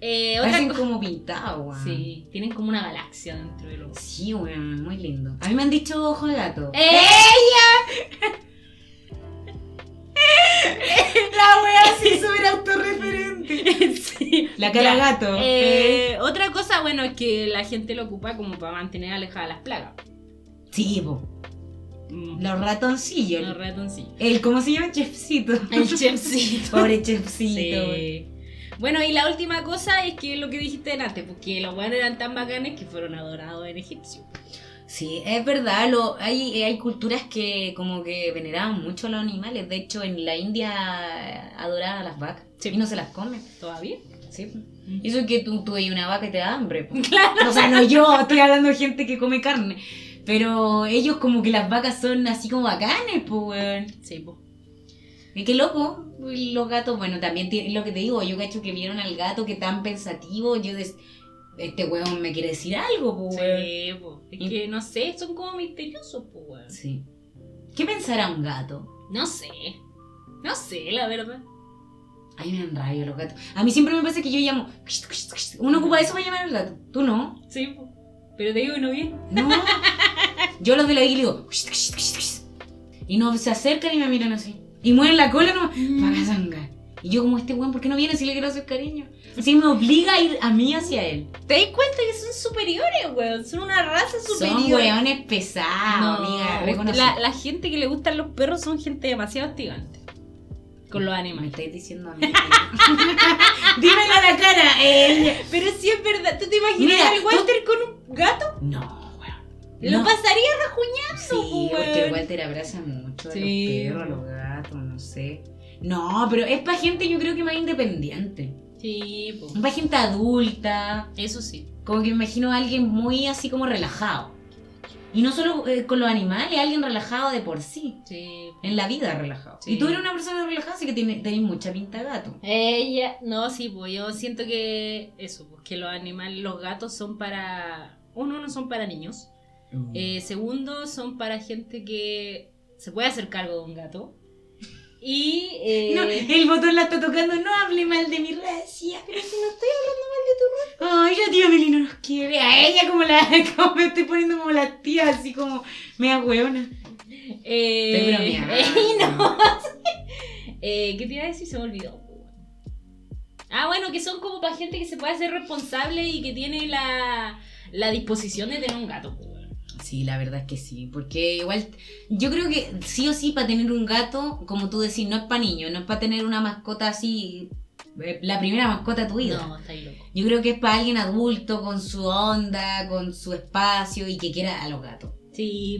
Eh, otra Parecen co- como pintados, weón. Sí, tienen como una galaxia dentro de los. Sí, weón, muy lindo. A mí me han dicho ojo de gato. ¡Ella! [laughs] La wea sí súper autorreferente. [laughs] sí. La cara Ya. gato. Eh, otra cosa, bueno, es que la gente lo ocupa como para mantener alejadas las plagas. Sí, po. Mm. Los ratoncillos. Los ratoncillos. El, ¿cómo se llama? Chefcito. El chefcito. [laughs] Pobre chefcito. Sí. Bueno, y la última cosa es que lo que dijiste antes, porque los buenos eran tan bacanes que fueron adorados en Egipcio. Sí, es verdad, lo, hay, hay culturas que como que veneraban mucho a los animales. De hecho, en la India adoraban a las vacas Sí. y no se las comen. ¿Todavía? Sí. Y Eso es que tú, tú veis una vaca y te da hambre. po. [laughs] O sea, no yo, estoy hablando de gente que come carne. Pero ellos como que las vacas son así como bacanes, pues, weón. Sí, pues. Y qué loco. Los gatos, bueno, también lo que te digo, yo cacho que vieron al gato que tan pensativo, yo des- este weón me quiere decir algo, pues, weón. Sí, po. Es que no sé, son como misteriosos, pues, weón. Sí. ¿Qué pensará un gato? No sé. No sé, la verdad. A mí me dan rabia los gatos. A mí siempre me pasa que yo llamo. Uno ocupa eso para llamar al gato. Tú no. Sí, po. Pero te digo que no bien. No. [laughs] Yo los de la iglesia digo. Y no se acercan y me miran así. Y mueven la cola no. Pagazanga. Y yo como este weón, ¿por qué no viene si le quiero hacer cariño? Así me obliga a ir a mí hacia él. ¿Te das cuenta que son superiores, weón? Son una raza superior. Son weones pesados, amiga. la, la gente que le gustan los perros son gente demasiado hostigante. Con los Me animales. estáis diciendo a mí. [laughs] Dímelo a la cara. Él. Pero si es verdad, ¿tú te imaginas al Walter con un gato? No, weón. Lo No. pasaría rajuñando, Sí, weón. porque el Walter abraza mucho Sí. a los perros, a los gatos, no sé. No, pero es para gente yo creo que más independiente. Sí, po. Es para gente adulta. Eso sí. Como que me imagino a alguien muy así como relajado. Y no solo eh, con los animales, alguien relajado de por sí. Sí. En la vida relajado. Sí. Y tú eres una persona relajada, así que tiene- tenés mucha pinta de gato. Ella, no, sí, pues yo siento que eso, pues que los animales, los gatos son para, uno, no son para niños, eh, segundo, son para gente que se puede hacer cargo de un gato. Y, eh, No, el botón la está tocando, no hable mal de mi racia. pero si no estoy hablando mal de tu Ay, la tía Meli no nos quiere. A ella como la [laughs] como me estoy poniendo como la tía, así como mea hueona. Eh, Estoy [laughs] no. [laughs] Eh, ¿Qué te iba a decir? Se me olvidó. Ah, bueno, que son como para gente que se puede hacer responsable y que tiene la, la disposición de tener un gato. Sí, la verdad es que sí, porque igual yo creo que sí o sí para tener un gato, como tú decís, no es para niños, no es para tener una mascota así, eh, la primera mascota de tu vida. No, está ahí loco. Yo creo que es para alguien adulto, con su onda, con su espacio y que quiera a los gatos. Sí,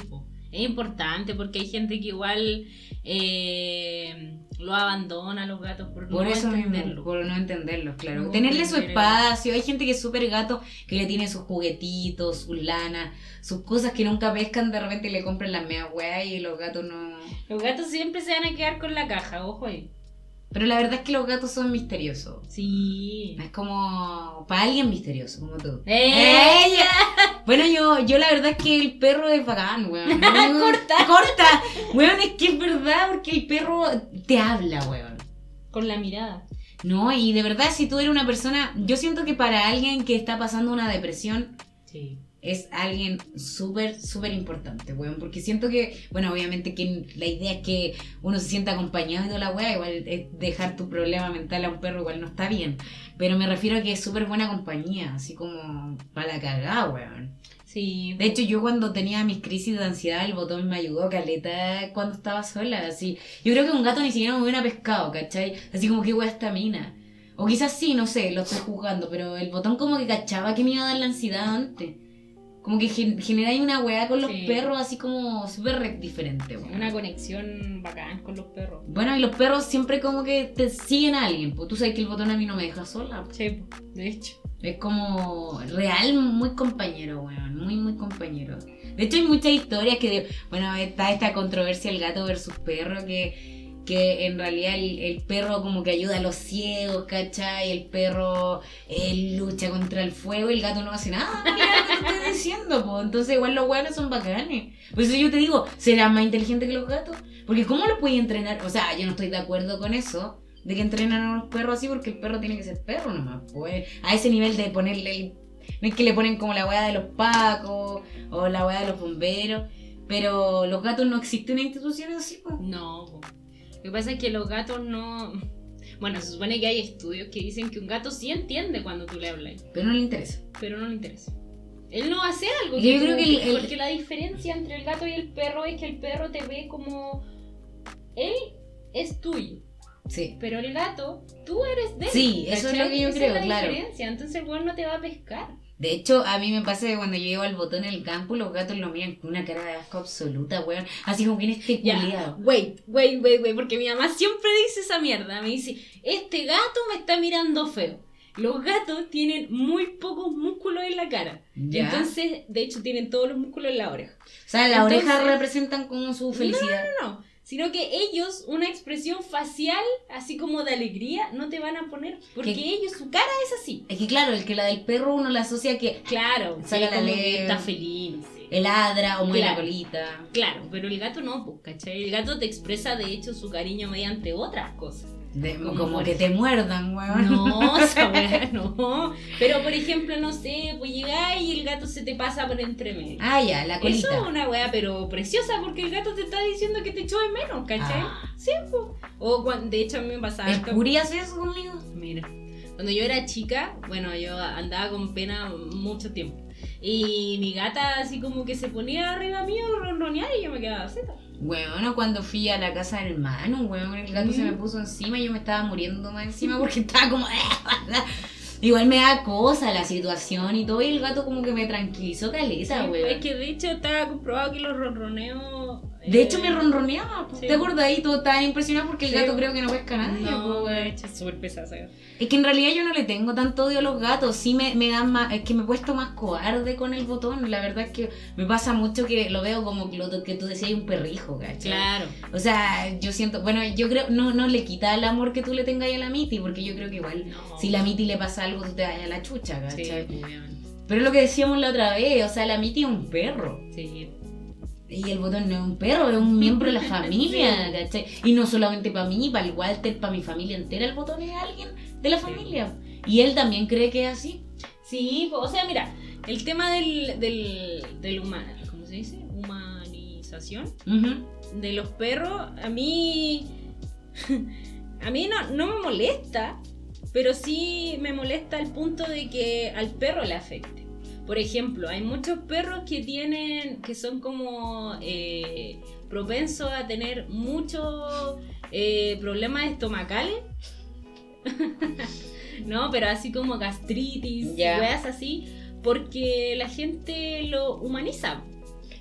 es importante porque hay gente que igual eh, lo abandona a los gatos por, Por no eso entenderlo. mismo, por no entenderlos, claro. No Tenerle su espacio. Hay gente que es súper gato, que le tiene sus juguetitos, sus lanas, sus cosas que nunca pescan, de repente le compran las meas weas y los gatos no. Los gatos siempre se van a quedar con la caja, ojo ahí. Pero la verdad es que los gatos son misteriosos. Sí. Es como para alguien misterioso, como tú. ¡Ella! [laughs] Bueno, yo, yo la verdad es que el perro es bacán, weón. [laughs] Corta. Corta. Weón, es que es verdad porque el perro te habla, weón. Con la mirada. No, y de verdad, si tú eres una persona, yo siento que para alguien que está pasando una depresión, Sí. Es alguien súper, súper importante, weón. Porque siento que, bueno, obviamente que la idea es que uno se sienta acompañado y toda la weá, igual es dejar tu problema mental a un perro igual no está bien. Pero me refiero a que es súper buena compañía, así como para la cagada, weón. Sí. De hecho, yo cuando tenía mis crisis de ansiedad, el botón me ayudó, caleta, cuando estaba sola, así. Yo creo que un gato ni siquiera me hubiera pescado, ¿cachai? Así como que weá esta mina. O quizás sí, no sé, lo estoy juzgando, pero el botón como que cachaba que me iba a dar la ansiedad antes. Como que gen generáis una weá con los Sí. perros así como súper re- diferente. Una conexión bacán con los perros. Bueno, y los perros siempre como que te siguen a alguien, pues tú sabes que el botón a mí no me deja sola. po. Sí, de hecho. Es como real, muy compañero, weón. Muy, muy compañero. De hecho, hay muchas historias que, de- bueno, está esta controversia el gato versus perro, que, que en realidad el, el perro como que ayuda a los ciegos, ¿cachai? El perro eh, lucha contra el fuego y el gato no hace nada. Mira lo que te estoy [laughs] diciendo, po. Entonces, igual los buenos son bacanes. Por eso yo te digo, ¿serán más inteligentes que los gatos? Porque ¿cómo los puedes entrenar? O sea, yo no estoy de acuerdo con eso. De que entrenan a los perros así porque el perro tiene que ser perro nomás. Pues a ese nivel de ponerle el- No es que le ponen como la weá de los pacos o la weá de los bomberos. Pero los gatos no existen en instituciones así, pues. No. po. Lo que pasa es que los gatos no. Bueno, se supone que hay estudios que dicen que un gato sí entiende cuando tú le hablas, Pero no le interesa. pero no le interesa. Él no hacer algo. Yo que creo tú- que el- el- Porque la diferencia entre el gato y el perro es que el perro te ve como. Él es tuyo. Sí. Pero el gato, tú eres de él. Sí, eso es lo que yo creo, es la claro. diferencia. Entonces el weón no te va a pescar. De hecho, a mí me pasa que cuando yo llego al botón en el campo, los gatos lo miran con una cara de asco absoluta, weón. Así como viene este Ya, culiado. wait, wait, wait, wait, porque mi mamá siempre dice esa mierda. Me dice, este gato me está mirando feo. Los gatos tienen muy pocos músculos en la cara. Ya. Entonces, de hecho, tienen todos los músculos en la oreja. o sea, las entonces- orejas representan como su felicidad. No, no, sino que ellos, una expresión facial, así como de alegría, no te van a poner. Porque ellos, su cara es así. Es que claro, el que la del perro uno la asocia que Claro, Saca la que está feliz. no sé. el ladra o mueve la Claro. colita. Claro, pero el gato no, pues, ¿cachai? El gato te expresa, de hecho, su cariño mediante otras cosas. De- Como que te muerdan, weón. No, [laughs] no. Pero por ejemplo, no sé, pues llegáis y el gato se te pasa por entre medio. Ah, ya, la Eso colita. es una weá, pero preciosa, porque el gato te está diciendo que te echó de menos, ¿cachai? Ah. Sí, pues. O cuando, de hecho, a mí me pasaba. ¿El esto- Curi hace eso conmigo? Mira, cuando yo era chica, bueno, yo andaba con pena mucho tiempo. Y mi gata así como que se ponía arriba mío ronronear y yo me quedaba zeta. Bueno, cuando fui a la casa del hermano, weón, el gato se me puso encima y yo me estaba muriendo más encima porque estaba como... Igual me da cosa la situación y todo, y el gato como que me tranquilizó caleta, Sí, weón. es que de hecho estaba comprobado que los ronroneos. De hecho me ronroneaba, sí. ¿te ahí? Todo estaba impresionado porque el Sí. gato creo que no pesca nada. No, de hecho es súper gata. Es que en realidad yo no le tengo tanto odio a los gatos, sí me, me dan más, es que me he puesto más cobarde con el botón, la verdad es que me pasa mucho que lo veo como que lo que tú decías, un perrijo, ¿cachai? Claro. O sea, yo siento, bueno, yo creo, no, no le quita el amor que tú le tengas a la Miti, porque yo creo que igual, No. si la Miti le pasa algo, tú te vayas a la chucha, Sí, ¿cachai? obviamente. Pero es lo que decíamos la otra vez, o sea, la Miti es un perro. Sí. Y el botón no es un perro, es un miembro de la [laughs] familia, ¿cachai? Y no solamente para mí, para el Walter, para mi familia entera, el botón es alguien de la familia. Y él también cree que es así. Sí, po- o sea, mira, el tema del, del, del huma- ¿cómo se dice? Humanización de los perros, a mí, [laughs] a mí no, no me molesta, pero sí me molesta el punto de que al perro le afecte. Por ejemplo, hay muchos perros que tienen, que son como eh, propensos a tener muchos eh, problemas estomacales. [laughs] no, pero así como gastritis, Ya. weas así, porque la gente lo humaniza.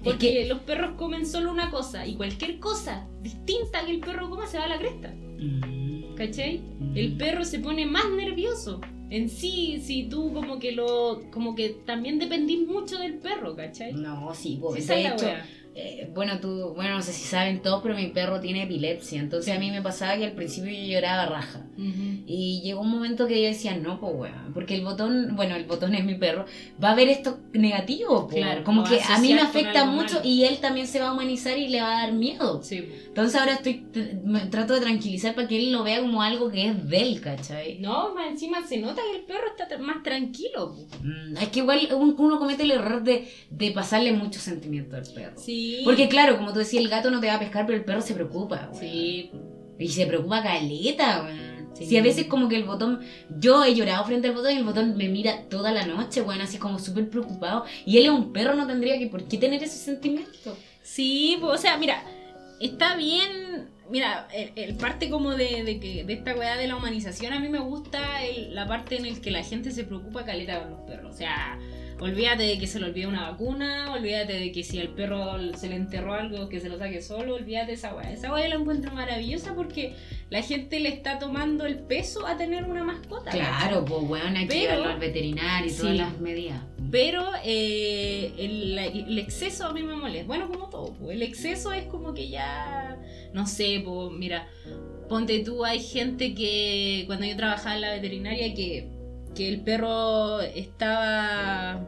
Porque los perros comen solo una cosa y cualquier cosa distinta que el perro coma se va a la cresta. Mm. ¿Cachai? El perro se pone más nervioso. En sí, si tú como que lo. como que también dependís mucho del perro, ¿cachai? No, sí, Sí, esa es de hecho. Eh, bueno, tú, bueno, no sé si saben todos, pero mi perro tiene epilepsia. Entonces a mí me pasaba que al principio yo lloraba raja. Y llegó un momento que yo decía, no, pues weón, porque el botón, bueno, el botón es mi perro, va a ver esto negativo. Claro, como que a mí me afecta mucho malo. y él también se va a humanizar y le va a dar miedo. Sí. Entonces ahora estoy, me trato de tranquilizar para que él lo vea como algo que es de él, ¿cachai? No, más encima se nota que el perro está más tranquilo. Mm, es que igual un- uno comete el error de, de pasarle mucho sentimiento al perro. Sí. Porque claro, como tú decías, el gato no te va a pescar, pero el perro se preocupa. Sí. Y se preocupa caleta, weón. Sí. Si a veces como que el botón, yo he llorado frente al botón y el botón me mira toda la noche, weón, así como súper preocupado. Y él es un perro, no tendría que por qué tener ese sentimiento. Sí, pues, o sea, mira, está bien. Mira, el, el parte como de, de que de esta weá de la humanización, a mí me gusta el- la parte en el que la gente se preocupa caleta con los perros. O sea, olvídate de que se le olvide una vacuna, olvídate de que si al perro se le enterró algo, que se lo saque solo, olvídate de esa weá. Esa weá la encuentro maravillosa porque la gente le está tomando el peso a tener una mascota. Claro, pues weón, hay que llevarlo al veterinario y todas Sí. las medidas. Pero eh, el, el exceso a mí me molesta. Bueno, como todo. pues, El exceso es como que ya. No sé, pues mira. Ponte tú, hay gente que cuando yo trabajaba en la veterinaria que, que el perro estaba.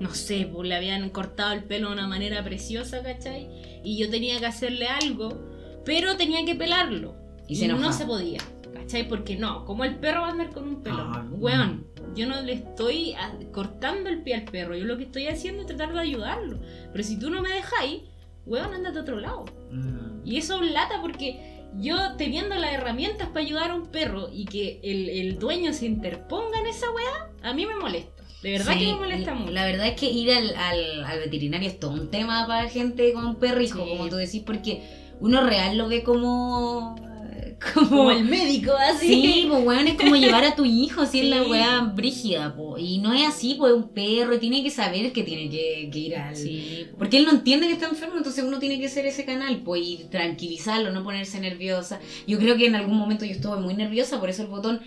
No sé, pues le habían cortado el pelo de una manera preciosa, ¿cachai? Y yo tenía que hacerle algo, pero tenía que pelarlo. Y se no se podía, ¿cachai? Porque no, como el perro va a andar con un pelo. Ah. Weón, yo no le estoy cortando el pie al perro, yo lo que estoy haciendo es tratar de ayudarlo. Pero si tú no me dejáis, weón, andate a otro lado. Mm. Y eso es lata porque yo teniendo las herramientas para ayudar a un perro y que el, el dueño se interponga en esa weá, a mí me molesta. De verdad Sí, que me molesta la- mucho. La verdad es que ir al, al, al veterinario es todo un tema para gente con perrijo, Sí. como tú decís, porque uno real lo ve como [laughs] como... Como el médico, así. Sí, pues weón, es como llevar a tu hijo, así es la Sí. weá brígida, po. Y no es así, pues es un perro tiene que saber que tiene que, que ir al... Sí, po. Porque él no entiende que está enfermo, entonces uno tiene que ser ese canal, pues, y tranquilizarlo, no ponerse nerviosa. Yo creo que en algún momento yo estuve muy nerviosa, por eso el botón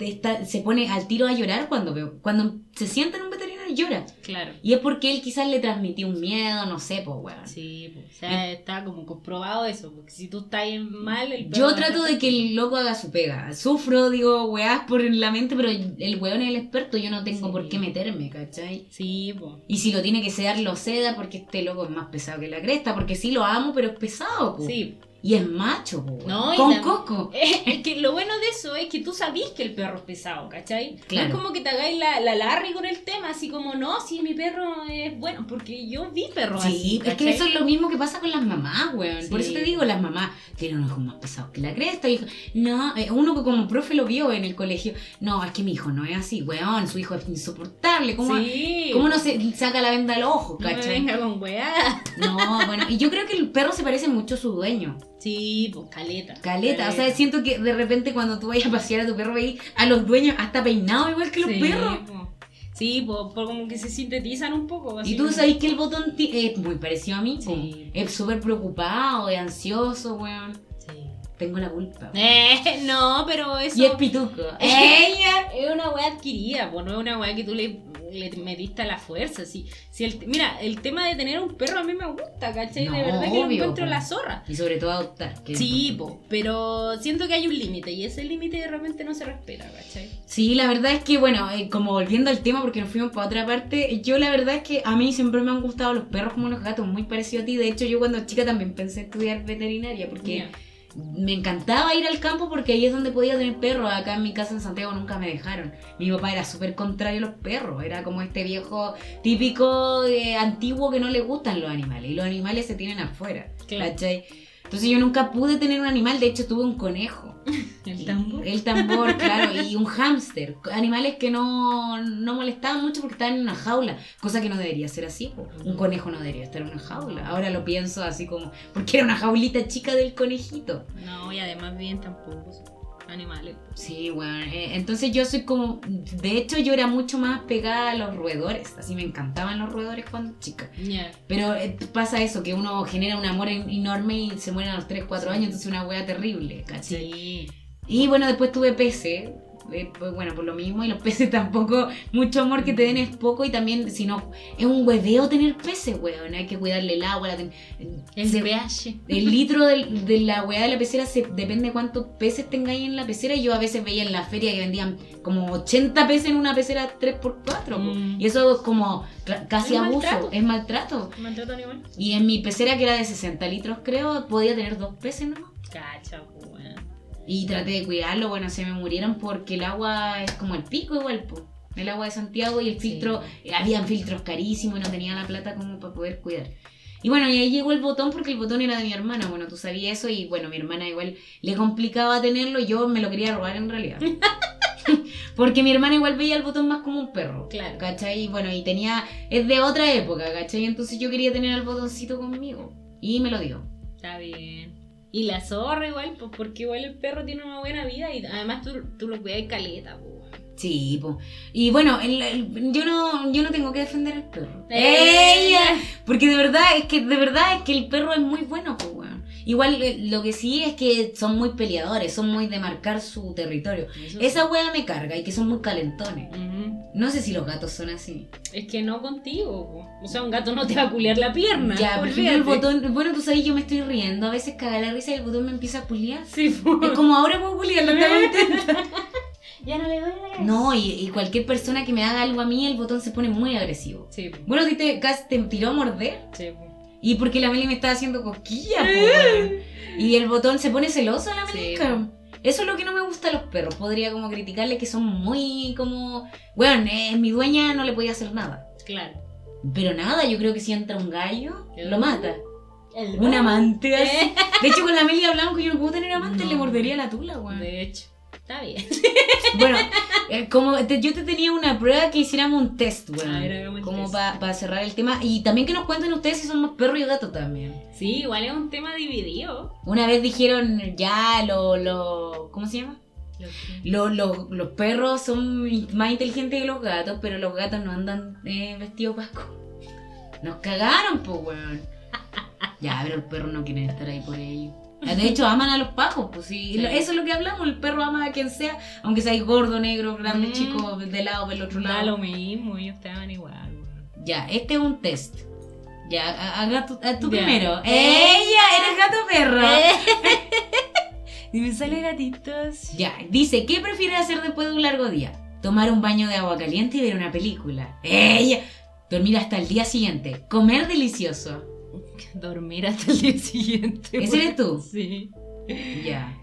está- se pone al tiro a llorar cuando veo, cuando se sienta en un veterinario llora. Claro. Y es porque él quizás le transmitió un miedo, no sé, pues weón. Sí, po. o sea, está como comprobado eso, porque si tú estás en mal, el Yo trato de que el loco haga su pega. Sufro, digo, weás por la mente, pero el weón es el experto, yo no tengo Sí. por qué meterme, ¿cachai? Sí, po. Y si lo tiene que sedar, lo seda porque este loco es más pesado que la cresta, porque sí lo amo, pero es pesado, po. Sí. Y es macho, weón. No, Con coco. [laughs] Es que lo bueno de eso es que tú sabís que el perro es pesado, ¿cachai? Claro. No es como que te hagáis la, la Larry con el tema, así como, no, si mi perro es bueno, porque yo vi perros así. Sí, es que eso es lo mismo que pasa con las mamás, weón. Por Sí. eso te digo, las mamás tienen unos hijos más pesados que la cresta. No, eh, uno que como profe lo vio en el colegio. No, es que mi hijo no es así, weón. Su hijo es insoportable. ¿Cómo, Sí. ¿cómo no se saca la venda al ojo, No me cachai? venga con weá. No, bueno, y yo creo que el perro se parece mucho a su dueño. Sí, pues caleta. Caleta, o sea, siento que de repente cuando tú vayas a pasear a tu perro veis a los dueños hasta peinados igual que los Sí, perros. po. Sí, pues por como que se sintetizan un poco. así Y tú como- sabes que el botón es muy parecido a mí, po. Sí. es súper preocupado, es ansioso, weón. Tengo la culpa. Eh, no, pero eso... Y es pituco. [laughs] Ella [laughs] es una weá adquirida, pues no es una weá que tú le, le metiste a la fuerza. Si, si el, mira, el tema de tener un perro a mí me gusta, ¿cachai? No, de verdad que lo encuentro po. la zorra. Y sobre todo adoptar. que Sí, po, pero siento que hay un límite y ese límite de repente no se respeta, ¿cachai? Sí, la verdad es que, bueno, eh, como volviendo al tema, porque nos fuimos para otra parte, yo la verdad es que a mí siempre me han gustado los perros como los gatos, muy parecido a ti. De hecho, yo cuando chica también pensé estudiar veterinaria, porque. Me encantaba ir al campo porque ahí es donde podía tener perros. Acá en mi casa en Santiago nunca me dejaron. Mi papá era súper contrario a los perros. Era como este viejo típico eh, antiguo que no le gustan los animales. Y los animales se tienen afuera. Claro. ¿Cachai? Entonces yo nunca pude tener un animal. De hecho tuve un conejo. El Y- tambor. El tambor, [laughs] claro. Y un hámster. Animales que no, no molestaban mucho porque estaban en una jaula. Cosa que no debería ser así. Un conejo no debería estar en una jaula. Ahora lo pienso así como... Porque era una jaulita chica del conejito. No, y además bien tampoco animales. po. Sí, bueno, eh, entonces yo soy como, de hecho yo era mucho más pegada a los roedores, así me encantaban los roedores cuando chica. Pero eh, pasa eso, que uno genera un amor en- enorme y se mueren a los 3, 4 años, entonces una wea terrible, ¿cachai? Sí. Y bueno, después tuve peces, eh, pues, bueno, por lo mismo, y los [laughs] peces tampoco, mucho amor que te den es poco y también, si no, es un hueveo tener peces, weón, hay que cuidarle el agua, la tem- El se- pH. el litro del- de la weá de la pecera se, depende de cuántos peces tengáis en la pecera. Yo a veces veía en la feria que vendían como 80 peces en una pecera 3x4. po. Mm. Y eso es como casi Es abuso, maltrato. es maltrato. Maltrato animal. Y en mi pecera, que era de 60 litros, creo, podía tener dos peces nomás. Weón. Y traté de cuidarlo, bueno, se me murieron porque el agua es como el pico igual, po. El agua de Santiago y el Sí. filtro, eh, habían filtros carísimos y no tenía la plata como para poder cuidar. Y bueno, y ahí llegó el botón porque el botón era de mi hermana, bueno, tú sabías eso y bueno, mi hermana igual le complicaba tenerlo yo me lo quería robar en realidad. [laughs] porque mi hermana igual veía el botón más como un perro. Claro. ¿Cachai? Y bueno, y tenía, es de otra época, ¿cachai? Entonces yo quería tener al botoncito conmigo. Y me lo dio. Está bien. Y la zorra igual, pues porque igual el perro tiene una buena vida y además tú, tú lo cuidas caleta, po. Sí, po. Y bueno, el- el- yo no yo no tengo que defender al perro. ¡Ella! Porque de verdad, es que de verdad es que el perro es muy bueno, pues weón. Igual eh, lo que sí es que son muy peleadores, son muy de marcar su territorio. Eso Esa wea me carga y que son muy calentones. sí. No sé si los gatos son así. Es que no contigo. O sea, un gato no te va a culiar la pierna. Ya, por ejemplo, el botón, bueno, tú sabes, yo me estoy riendo, a veces caga la risa y el botón me empieza a puliar. Sí, po. Es como ahora puedo puliarlo, está contenta. [laughs] Ya no le doy la No, y, y cualquier persona que me haga algo a mí, el botón se pone muy agresivo. Sí. Bueno, ti te, te tiró a morder. Sí. Y porque la Meli me estaba haciendo cosquillas, weón. Y el botón se pone celoso a la Sí. Melica. Eso es lo que no me gusta a los perros. Podría como criticarle que son muy como... Bueno, eh, mi dueña no le podía hacer nada. Claro. Pero nada, yo creo que si entra un gallo, lo mata. El Un amante así. Eh. De hecho, con la Meli hablamos que yo no puedo tener amante, No. le mordería la tula, weón. De hecho. Está bien. [laughs] Bueno, Eh, Como te- yo te tenía una prueba que hiciéramos un test. A ver, el como para cerrar el tema. Y también que nos cuenten ustedes si son más perros y gatos también. Sí, igual es un tema dividido. Una vez dijeron ya lo, lo ¿cómo se llama? Lo- lo- los perros son más inteligentes que los gatos, pero los gatos no andan eh, vestidos pasco. Nos cagaron, pues, weón. Ya, pero los perros no quieren estar ahí por ellos. De hecho, aman a los pajos, pues sí. Eso es lo que hablamos, el perro ama a quien sea, aunque sea gordo, negro, grande, Mm. chico, de lado, del otro Da lado. lo mismo, ellos te aman igual. Ya, este es un test. Ya, ha- haga tu, a Ya. primero. ¡Ella! ¿Eres gato perro? [laughs] y me sale gatitos. Ya, dice, ¿qué prefieres hacer después de un largo día? Tomar un baño de agua caliente y ver una película. ¡Ella! Dormir hasta el día siguiente. Comer delicioso. Dormir hasta el día siguiente. ¿Ese eres tú? [laughs] Sí. Ya.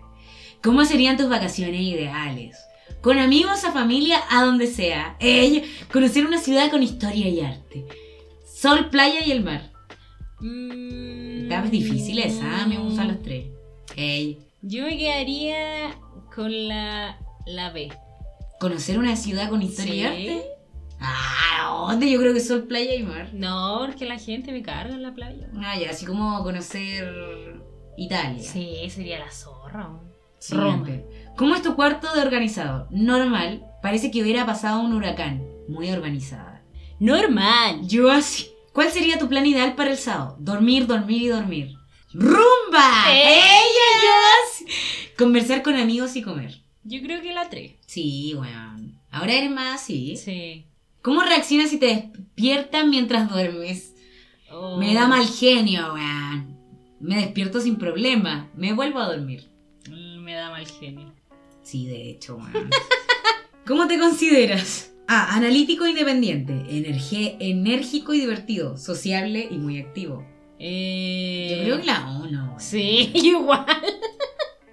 ¿Cómo serían tus vacaciones ideales? Con amigos, a familia, a donde sea. Ella, conocer una ciudad con historia y arte. Sol, playa y el mar. Mm, Está difícil esa, me gustan los tres. Ey, Yo me quedaría con la, la B. ¿Conocer una ciudad con historia y Sí. arte? Ah, ¿dónde? Yo creo que sol, playa y mar. No, porque la gente me carga en la playa. Ah, ya, así como conocer Italia. Sí, sería la zorra. weón. Siguiente. ¿Cómo es tu cuarto de organizado? Normal. Parece que hubiera pasado un huracán. Muy organizada. Normal. Yo así. ¿Cuál sería tu plan ideal para el sábado? Dormir, dormir y dormir. ¡Rumba! ¡Ella, yo así! Conversar con amigos y comer. Yo creo que la 3. Sí, weón. Ahora eres más así. Sí. ¿Cómo reaccionas si te despiertan mientras duermes? Oh. Me da mal genio, weón. Me despierto sin problema. Me vuelvo a dormir. Mm, Me da mal genio. Sí, de hecho, weón. [laughs] ¿Cómo te consideras? Ah, analítico independiente, enérgico y divertido, sociable y muy activo. Eh... Yo creo que la uno. weón. Sí, [laughs] igual.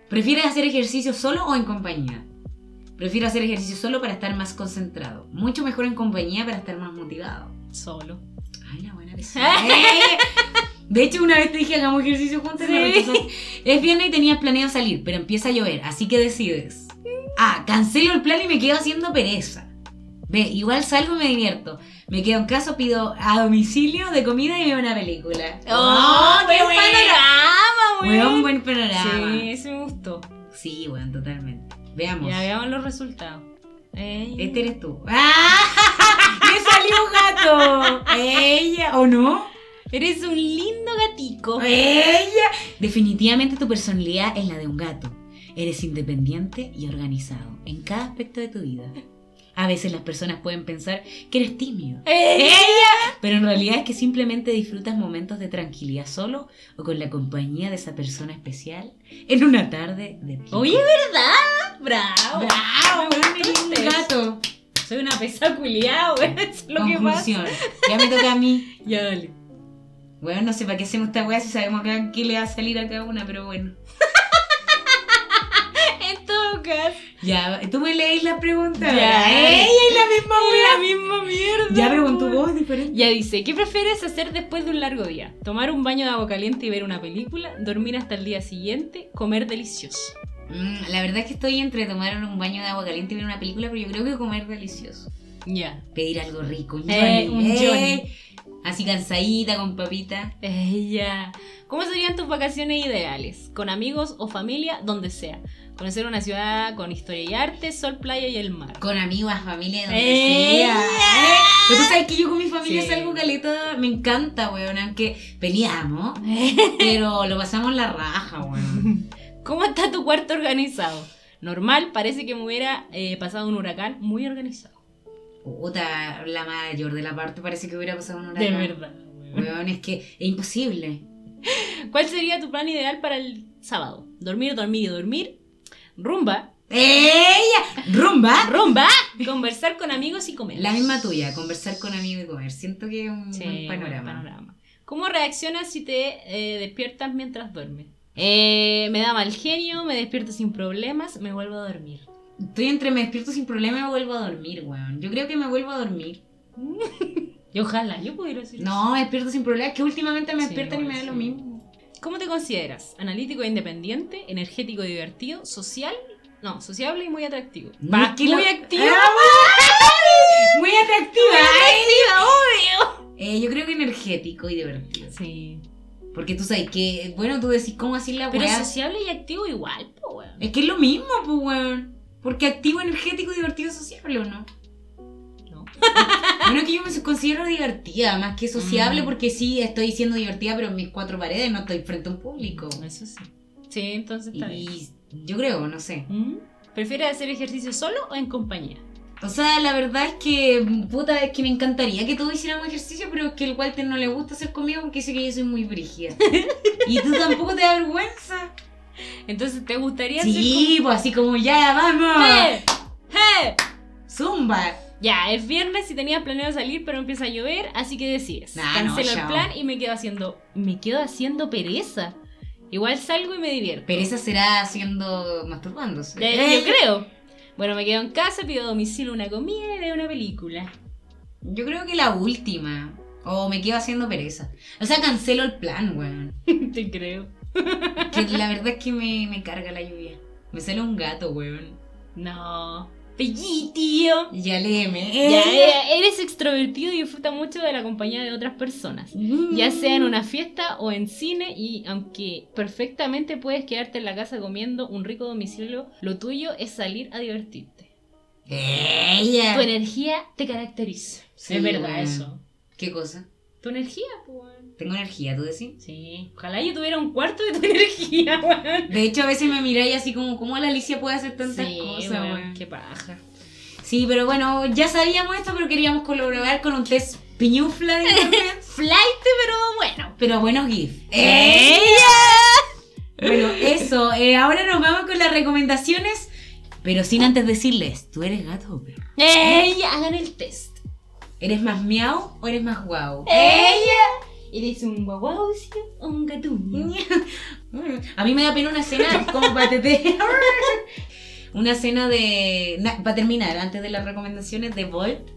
¿Prefieres hacer ejercicio solo o en compañía? Prefiero hacer ejercicio solo para estar más concentrado. Mucho mejor en compañía para estar más motivado. Solo. Ay, la buena soy. [laughs] De hecho, una vez te dije hagamos ejercicio juntos Sí. Es viernes y tenías planeado salir, pero empieza a llover, así que decides. A. Cancelo el plan y me quedo haciendo pereza. B. Igual salgo y me divierto. Me quedo en casa, pido a domicilio de comida y veo una película. ¡Oh, qué qué buen panorama, Weón, weón! buen panorama. Sí, ese me gustó. Sí, weón, totalmente. Veamos. Ya veamos los resultados. Ey. Este eres tú. [laughs] ¡Ah! ¡Me salió un gato! ¿Ella o no? Eres un lindo gatico. ¡Ella! Definitivamente tu personalidad es la de un gato. Eres independiente y organizado en cada aspecto de tu vida. A veces las personas pueden pensar que eres tímido. [laughs] ¡Ey! Pero en realidad es que simplemente disfrutas momentos de tranquilidad solo o con la compañía de esa persona especial en una tarde de pico. Oye, ¿verdad? Bravo. ¡Bravo! Un este. gato! Soy una pesa culiada, [laughs] weón. Es lo que pasa. Conclusión. Ya me toca a mí. [laughs] Ya, dale. Bueno, no sé para qué hacemos esta weá si sabemos acá qué le va a salir a cada una, pero bueno. Ya, tú me leéis la pregunta. Ya. ¡Ella es la misma La misma mierda. Ya, weón. voz diferente. Ya dice, ¿qué prefieres hacer después de un largo día? ¿Tomar un baño de agua caliente y ver una película? ¿Dormir hasta el día siguiente? ¿Comer delicioso? Mm, la verdad es que estoy entre tomar un baño de agua caliente y ver una película, pero yo creo que comer delicioso. Ya. Pedir algo rico, un Eh, Johnny. un eh, Johnny. Así cansadita, con papita. Ella. ¿Cómo serían tus vacaciones ideales? ¿Con amigos o familia? Donde sea. Conocer una ciudad con historia y arte, sol, playa y el mar. Con amigos, familia, donde ¡Ella! sea. Eh, Pero tú sabes que yo con mi familia Sí. salgo caleta, me encanta, weón, aunque peleamos, [laughs] pero lo pasamos la raja, weón. [laughs] ¿Cómo está tu cuarto organizado? Normal, parece que me hubiera eh, pasado un huracán muy organizado. Puta, la mayor de la parte parece que hubiera pasado un De huracán. verdad. weón. Weón, es que es imposible. [laughs] ¿Cuál sería tu plan ideal para el sábado? Dormir, dormir y dormir. Rumba. ¡Ella! ¡Rumba! Rumba. Conversar con amigos y comer. La misma tuya, conversar con amigos y comer. Siento que es un Sí, buen buen panorama. panorama. ¿Cómo reaccionas si te eh, despiertas mientras duermes? Eh, me da mal genio, me despierto sin problemas, me vuelvo a dormir. Estoy entre me despierto sin problema y me vuelvo a dormir, weón. Yo creo que me vuelvo a dormir. [laughs] Y ojalá yo pudiera decir No, me despierto sin problema. Es que últimamente me Sí, despiertan y me da igual, lo sí. mismo. ¿Cómo te consideras? ¿Analítico e independiente? ¿Energético y divertido? ¿Social No, sociable y muy atractivo. Que muy activo. ¡Ah! [laughs] Muy atractiva. atractiva, obvio. Eh, yo creo que energético y divertido. Sí. Porque tú sabes que, bueno, tú decís cómo así la Pero weá. sociable y activo igual, po, weón. Es que es lo mismo, pues, weón. Porque activo, energético, divertido, sociable, ¿o no? No. [laughs] Bueno, que yo me considero divertida, más que sociable, Mm. porque sí estoy siendo divertida, pero en mis cuatro paredes no estoy frente a un público. Eso sí. Sí, entonces está bien. Y yo creo, no sé. ¿Mm? ¿Prefieres hacer ejercicio solo o en compañía? O sea, la verdad es que, puta, es que me encantaría que todos hiciéramos ejercicio, pero es que el Walter no le gusta hacer conmigo porque dice que yo soy muy brígida. [laughs] y tú tampoco te da vergüenza. Entonces, ¿te gustaría Sí, pues así como ya, vamos. ¡Eh! ¡Eh! Zumba. Ya, es viernes y tenías planeado salir, pero empieza a llover, así que decides. Nah, Cancelo no, el plan y me quedo haciendo. Me quedo haciendo pereza. Igual salgo y me divierto. Pereza será haciendo masturbándose. Eh, Yo creo. Bueno, me quedo en casa, pido a domicilio una comida y veo una película. Yo creo que la última. O me quedo haciendo pereza. O sea, cancelo el plan, weón. [laughs] Te creo. [laughs] Que la verdad es que me, me carga la lluvia. Me sale un gato, weón. No. Pellí, tío. Ya léeme. Ya, eres extrovertido y disfruta mucho de la compañía de otras personas. Mm. Ya sea en una fiesta o en cine y aunque perfectamente puedes quedarte en la casa comiendo un rico domicilio, lo tuyo es salir a divertirte. Ella. Tu energía te caracteriza. Sí, es verdad eso. ¿Qué cosa? Tu energía, pues. Tengo energía, ¿tú decís? Sí. Ojalá yo tuviera un cuarto de tu [laughs] energía, weón. De hecho, a veces me miráis así como, ¿cómo la Alicia puede hacer tantas Sí, cosas, weón? Qué paja. Sí, pero bueno, ya sabíamos esto, pero queríamos colaborar con un test piñufla de internet. [laughs] Flight, pero bueno. pero buenos GIF. ¡Ella! [laughs] Bueno, eso. eh, ahora nos vamos con las recomendaciones. Pero sin antes decirles, ¿tú eres gato o perro? ¡Ella! Hagan el test. ¿Eres más miau o eres más guau? ¡Ella! ¿Eres un guaguaucio o un gatuño? [laughs] A mí me da pena una escena como para tete. [laughs] Una escena de. para terminar, antes de las recomendaciones de Volt,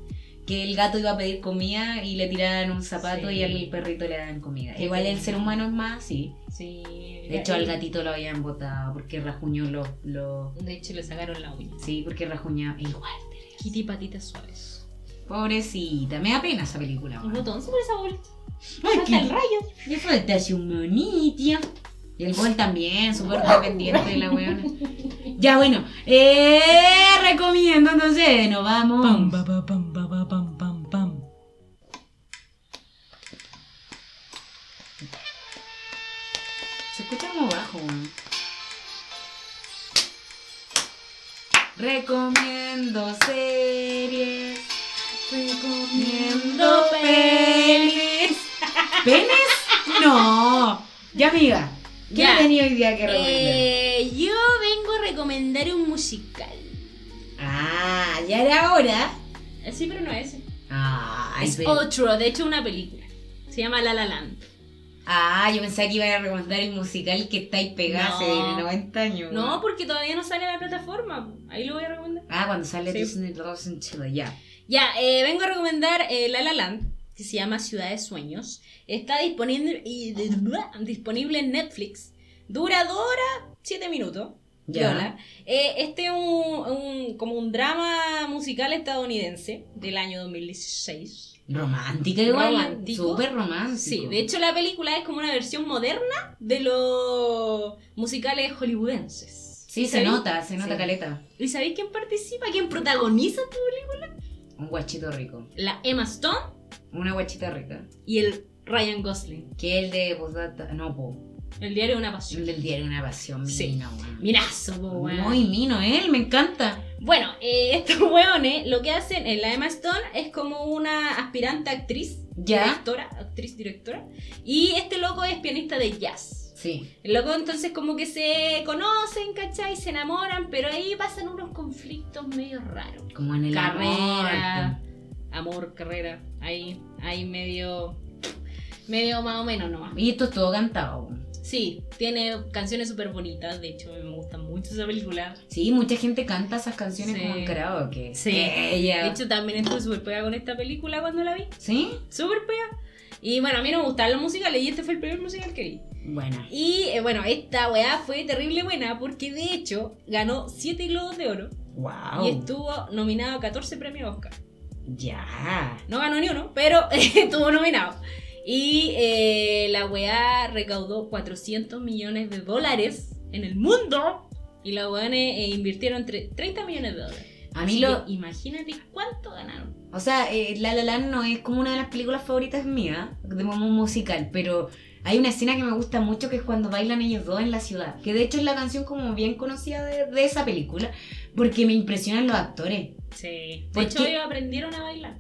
que el gato iba a pedir comida y le tiraban un zapato Sí. y al perrito le daban comida. Qué Igual el ser humano es más así. Sí. De hecho, al gatito lo habían botado porque rajuñó los. Lo... De hecho, le sacaron la uña. Sí, porque rajuñaba. Igual. Kitty patitas suaves. Pobrecita, me da pena esa película. Un botón sobre esa. Qué- el rayo. Le falta así un monito. Y el Volt también, súper dependiente de la weona. Ya, bueno, eh, recomiendo entonces, nos vamos. pa, pa, pam, pa, pa, pam, pam, pam. Se escucha como bajo, weón. Recomiendo series. Recomiendo pelis. ¿Penes? No. Ya, amiga. ¿Qué Ya. tenía idea que recomendar? Eh, yo vengo a recomendar un musical. Ah, ya era hora. Sí, pero no es ese. Ah, es otro, de hecho, una película. Se llama La La Land. Ah, yo pensaba que iba a recomendar el musical que estáis pegado hace No. 90 años. No, porque todavía no sale a la plataforma. Ahí lo voy a recomendar. Ah, cuando sale Sí. Disney Chile, ya. Ya, eh, vengo a recomendar eh, La La Land, que se llama Ciudad de Sueños. Está disponible, y, [laughs] disponible en Netflix. Dura dos horas, siete minutos. Ya. Viola. Eh, este es un, un- como un drama musical estadounidense del año 2016. Romántica igual. Romántico. Súper romántico. Sí, de hecho la película es como una versión moderna de los musicales hollywoodenses. Sí, se ¿Sabéis? nota, se nota Sí. caleta. ¿Y sabéis quién participa? ¿Quién protagoniza esta película? Un guachito rico. La Emma Stone Una guachita rica. y el Ryan Gosling. Que el de Postdata. No, po. El diario de una El pasión. del diario Una Pasión. Sí. Mino, weón. Mirazo, po, weón. Muy mino él, me encanta. Bueno, eh, [laughs] estos weones lo que hacen en la Emma Stone es como una aspirante actriz, Ya. directora, actriz directora, y este loco es pianista de jazz. Sí. El loco entonces como que se conocen, ¿cachai? Se enamoran, pero ahí pasan unos conflictos medio raros. Como en el Carrera, amor. amor, carrera, ahí, ahí medio, medio más o menos nomás. Y esto es todo cantado. Sí, tiene canciones súper bonitas, de hecho me gusta mucho esa película. Sí, mucha gente canta esas canciones Sí. como en karaoke. Sí. Ella. De hecho también estuve súper pegada con esta película cuando la vi. ¿Sí? Súper pega. Y bueno, a mí no me gustaban los musicales y este fue el primer musical que vi. Buena. Y eh, bueno, esta weá fue terrible buena porque de hecho ganó 7 globos de oro Wow. y estuvo nominado a 14 premios Oscar. Ya. No ganó ni uno, pero [laughs] estuvo nominado. Y eh, la weá recaudó 400 millones de dólares en el mundo. Y los weones eh, invirtieron tre- 30 millones de dólares. A mí lo. que imagínate cuánto ganaron. O sea, eh, La La Land no es como una de las películas favoritas mías, de un musical, pero hay una escena que me gusta mucho que es cuando bailan ellos dos en la ciudad, que de hecho es la canción como bien conocida de, de esa película, porque me impresionan los actores. Sí. De ¿Por hecho, ellos aprendieron a bailar.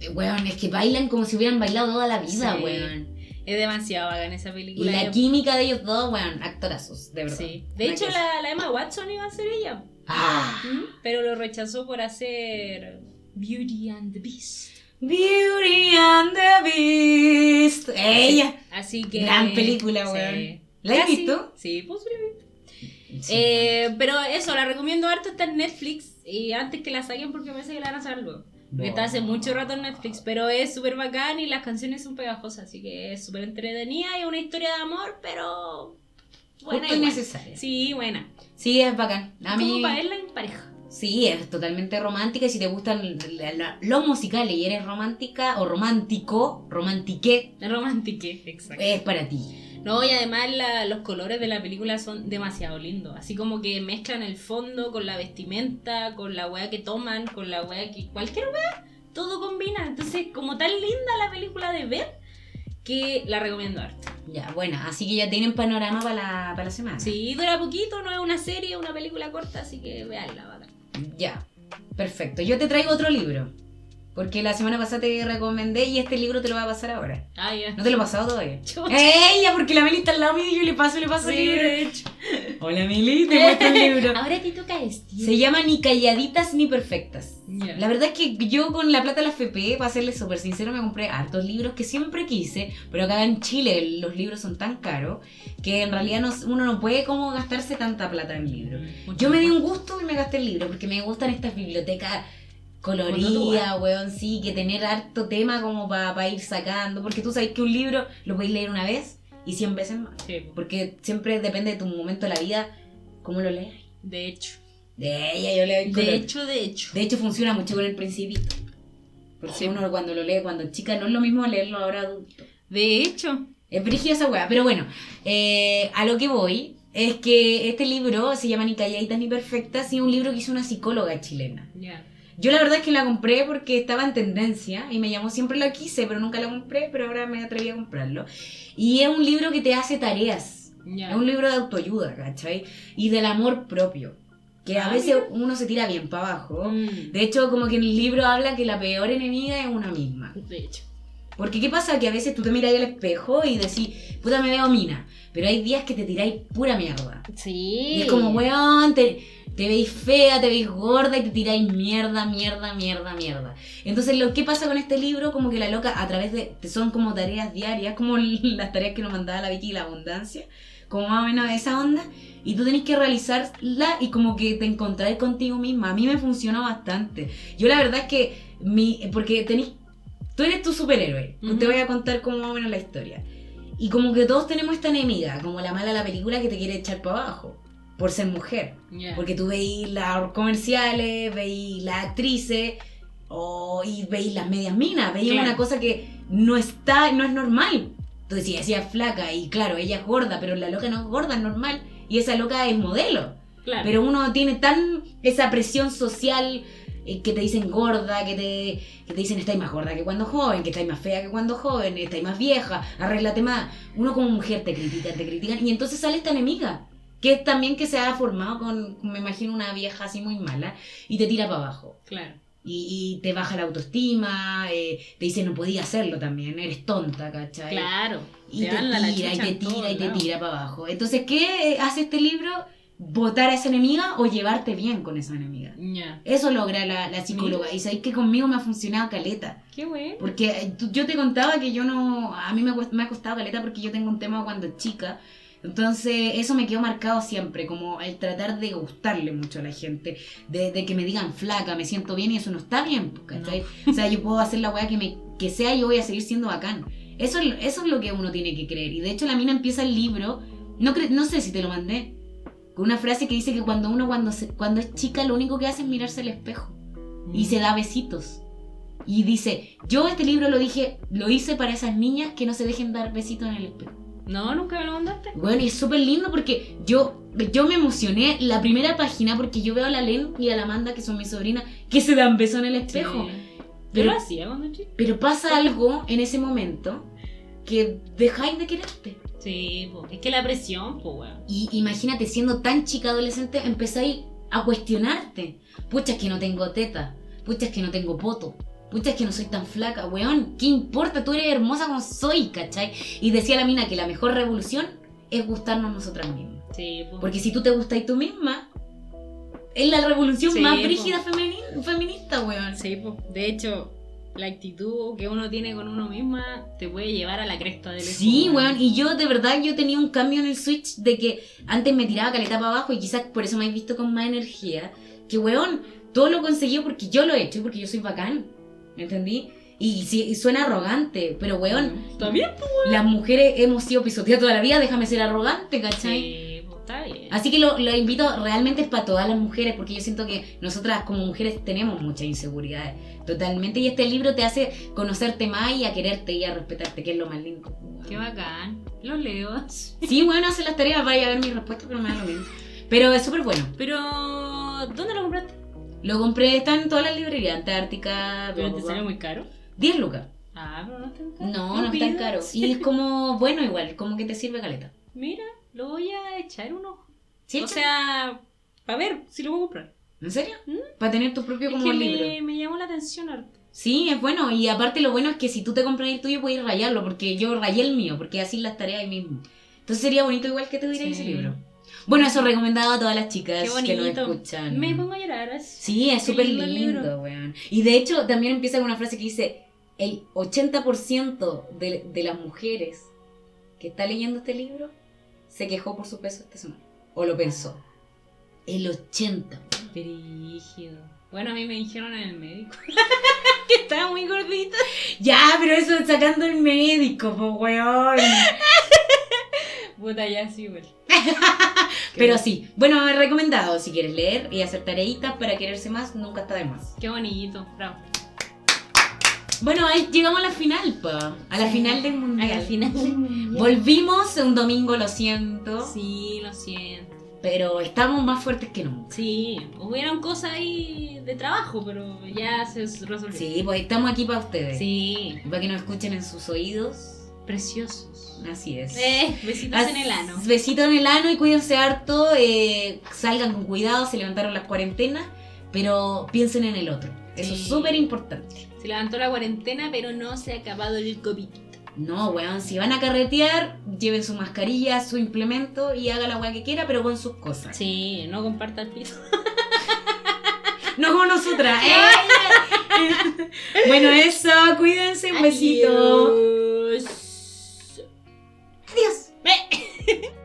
Eh, Weón, es que bailan como si hubieran bailado toda la vida, Sí. weón. Es demasiado bacán esa Y película. la Ella- química de ellos dos, weón, actorazos, de verdad. Sí. De hecho, la, la Emma Watson iba a ser ella. Ah. ¿Mm? Pero lo rechazó por hacer Beauty and the Beast. Beauty and the Beast. Ella. Así que. Gran película, sí. weón. ¿La has visto? Sí, pues la he visto. Sí, Eh, pero eso, la recomiendo harto, está en Netflix. Y antes que la saquen, porque me parece que la van a sacar luego. Porque está hace mucho rato en Netflix, pero es súper bacán y las canciones son pegajosas, así que es súper entretenida y una historia de amor, pero buena Justo y necesaria. Sí, buena. Sí, es bacán. A Como mí. para verla en pareja. Sí, es totalmente romántica y si te gustan la- la- los musicales y eres romántica o romántico, romantique, romántica, exacto. es para ti. No, y además la- los colores de la película son demasiado lindos. Así como que mezclan el fondo con la vestimenta, con la weá que toman, con la weá que. cualquier weá, todo combina. Entonces, como tan linda la película de ver, que la recomiendo harto. Ya, bueno, así que ya tienen panorama para la, para la semana. Sí, dura poquito, no es una serie, es una película corta, así que veanla. Ya, perfecto. Yo te traigo otro libro. Porque la semana pasada te recomendé y este libro te lo va a pasar ahora. Ah, ya. ¿No te lo he pasado todavía? [laughs] ¡Ella! Porque la Meli está al lado mío y yo le paso, le paso Sí, el libro. de hecho. Hola Meli, te muestro el libro. [laughs] Ahora te toca este. Se llama Ni calladitas ni perfectas. La verdad es que yo con la plata de la FP, para serles súper sincero, me compré hartos libros que siempre quise, pero acá en Chile los libros son tan caros que en realidad no- uno no puede como gastarse tanta plata en libros. Mucho Yo me di un gusto y me gasté el libro porque me gustan estas bibliotecas Monotúa. coloridas, weón, sí, que tener harto tema como para ir sacando, porque tú sabes que un libro lo podéis leer una vez y cien veces más, Sí, porque siempre depende de tu momento de la vida, cómo lo lees. de hecho. De ella yo leo color. De hecho, de hecho. De hecho, funciona mucho con el principito. Porque Sí. uno cuando lo lee cuando chica no es lo mismo leerlo ahora adulto. De hecho. Es brígida esa weá. Pero bueno, eh, a lo que voy es que este libro se llama Ni calladitas ni perfectas y es un libro que hizo una psicóloga chilena. Ya. Yo la verdad es que la compré porque estaba en tendencia y me llamó, siempre la quise, pero nunca la compré, pero ahora me atreví a comprarlo. Y es un libro que te hace tareas. Ya. Es un libro de autoayuda, ¿cachai? Y del amor propio. Que a Ah, veces mira. uno se tira bien para abajo. Mm. De hecho, como que en el libro habla que la peor enemiga es una misma. De hecho. Porque ¿qué pasa? Que a veces tú te miras al espejo y decís, puta, me veo mina. Pero hay días que te tiráis pura mierda. Sí. Y es como, weón, te, te veis fea, te veis gorda y te tiráis mierda, mierda, mierda, mierda. Entonces, lo que pasa con este libro, como que la loca, a través de, son como tareas diarias, como [laughs] las tareas que nos mandaba la Vicky y la abundancia, como más o menos esa onda, y tú tenés que realizarla y como que te encontrás contigo misma. A mí me funciona bastante. Yo la verdad es que, mi, porque tenés, tú eres tu superhéroe, Ujú. te voy a contar como más o menos la historia. Y como que todos tenemos esta enemiga, como la mala de la película que te quiere echar para abajo, por ser mujer. Porque tú veis las comerciales, veis las actrices, o, y veis las medias minas, veis Claro. una cosa que no está, no es normal. Entonces, si ella es flaca, y claro, ella es gorda, pero la loca no es gorda, es normal, y esa loca es modelo. Claro. Pero uno tiene tan esa presión social eh, que te dicen gorda, que te, que te dicen estáis más gorda que cuando joven, que estáis más fea que cuando joven, estáis más vieja, arréglate más. Uno como mujer te critican, te critican, y entonces sale esta enemiga, que también que se ha formado con, me imagino, una vieja así muy mala, y te tira para abajo. Claro. Y, y te baja la autoestima, eh, te dice no podía hacerlo también, eres tonta, ¿cachai? Claro. Y Te tira, y te tira, y te tira para abajo. Entonces, ¿qué hace este libro? Votar a esa enemiga o llevarte bien con esa enemiga. Eso logra la, la psicóloga. Mira. Y sabéis que conmigo me ha funcionado caleta. Qué bueno. Porque eh, yo te contaba que yo no. A mí me, me ha costado caleta porque yo tengo un tema cuando chica. Entonces, eso me quedó marcado siempre, como el tratar de gustarle mucho a la gente, de, de que me digan flaca, me siento bien y eso no está bien, ¿cachai? O sea, yo puedo hacer la weá que, me, que sea y yo voy a seguir siendo bacán. Eso, es- eso es lo que uno tiene que creer. Y de hecho la mina empieza el libro, no, cre- no sé si te lo mandé, con una frase que dice que cuando uno cuando, se- cuando es chica lo único que hace es mirarse al espejo y se da besitos. Y dice, yo este libro lo dije, lo hice para esas niñas que no se dejen dar besitos en el espejo. No, nunca me lo mandaste. Bueno, y es súper lindo porque yo, yo me emocioné la primera página porque yo veo a la Len y a la Amanda, que son mis sobrinas, que se dan besos en el espejo. Sí. Pero- lo hacía cuando chico. Pero pasa algo en ese momento que dejáis de quererte. Sí, po. es que la presión, pues, weón. Y imagínate, siendo tan chica adolescente, empezáis a cuestionarte. Pucha, es que no tengo teta. Pucha, es que no tengo poto. Pucha, es que no soy tan flaca. Weón, ¿qué importa? Tú eres hermosa como soy, ¿cachai? Y decía la mina que la mejor revolución es gustarnos nosotras mismas. Sí, pues. Porque si tú te gustas tú misma, es la revolución Sí, más po. brígida femeni- feminista, weón. Sí, pues. De hecho, la actitud que uno tiene con uno misma te puede llevar a la cresta del Sí, weón, y yo de verdad yo tenía un cambio en el switch de que antes me tiraba caleta para abajo y quizás por eso me habéis visto con más energía. Que weón, todo lo conseguí porque yo lo he hecho y porque yo soy bacán. ¿Me entendí? Y, sí, y suena arrogante, pero weón, ¿Está bien? las mujeres hemos sido pisoteadas toda la vida, déjame ser arrogante, ¿cachai? Sí, pues está bien. Así que lo, lo invito, realmente es para todas las mujeres, porque yo siento que nosotras como mujeres tenemos muchas inseguridades, totalmente, y este libro te hace conocerte más y a quererte y a respetarte, que es lo más lindo. Qué bacán. Lo leo. [laughs] Sí, bueno, hace las tareas, vaya a ver mi respuesta, pero me da lo mismo. Pero es súper bueno. Pero, ¿dónde lo compraste? Lo compré, está en todas las librerías, Antártica, Pero te bla. muy caro. 10 lucas. Ah, pero no es tan caro. No, no es tan caro. Y es [laughs] como, bueno, igual, como que te sirve caleta. Mira, lo voy a echar un ojo. ¿Sí? O sea, para ver si lo voy a comprar. ¿En serio? ¿Mm? Para tener tu propio Es como que libro. me, me llamó la atención harto. Sí, es bueno. Y aparte lo bueno es que si tú te compras el tuyo puedes rayarlo, porque yo rayé el mío, porque así las tareas ahí mismo. Entonces sería bonito igual que te diera Sí. ese libro. Bueno, eso recomendado a todas las chicas Qué que nos bonito. escuchan. Me pongo a llorar. así. Sí, es súper lindo weón. Y de hecho también empieza con una frase que dice, el 80% de, de las mujeres que está leyendo este libro se quejó por su peso esta semana. O lo pensó. El 80. Brígido. Bueno, a mí me dijeron en el médico [laughs] que estaba muy gordita. Ya, pero eso es sacando el médico, po, weón. [laughs] Puta, ya sí, güey. [laughs] Pero sí, bueno, recomendado si quieres leer y hacer tareitas para quererse más, nunca está de más. Qué bonito, bravo. Bueno, ahí llegamos a la final, pa. A la Sí, final del mundial. A la final. Volvimos un domingo, lo siento. Sí, lo siento. Pero estamos más fuertes que nunca. Sí, hubieron cosas ahí de trabajo, pero ya se resolvió. Sí, pues estamos aquí para ustedes. Sí, Para que nos escuchen en sus oídos. Preciosos. Así es. Eh, besitos As- en el ano. Besitos en el ano y cuídense harto. eh, salgan con cuidado, se levantaron las cuarentenas. Pero piensen en el otro. Eso Sí. es súper importante. Se levantó la cuarentena, pero no se ha acabado el COVID. No, weón, si van a carretear, lleven su mascarilla, su implemento y haga la weá que quiera, pero con sus cosas. Sí, no comparta el piso. [laughs] No como nosotras. ¿eh? [laughs] bueno, eso, cuídense, un besito. Adiós. Bye. [laughs]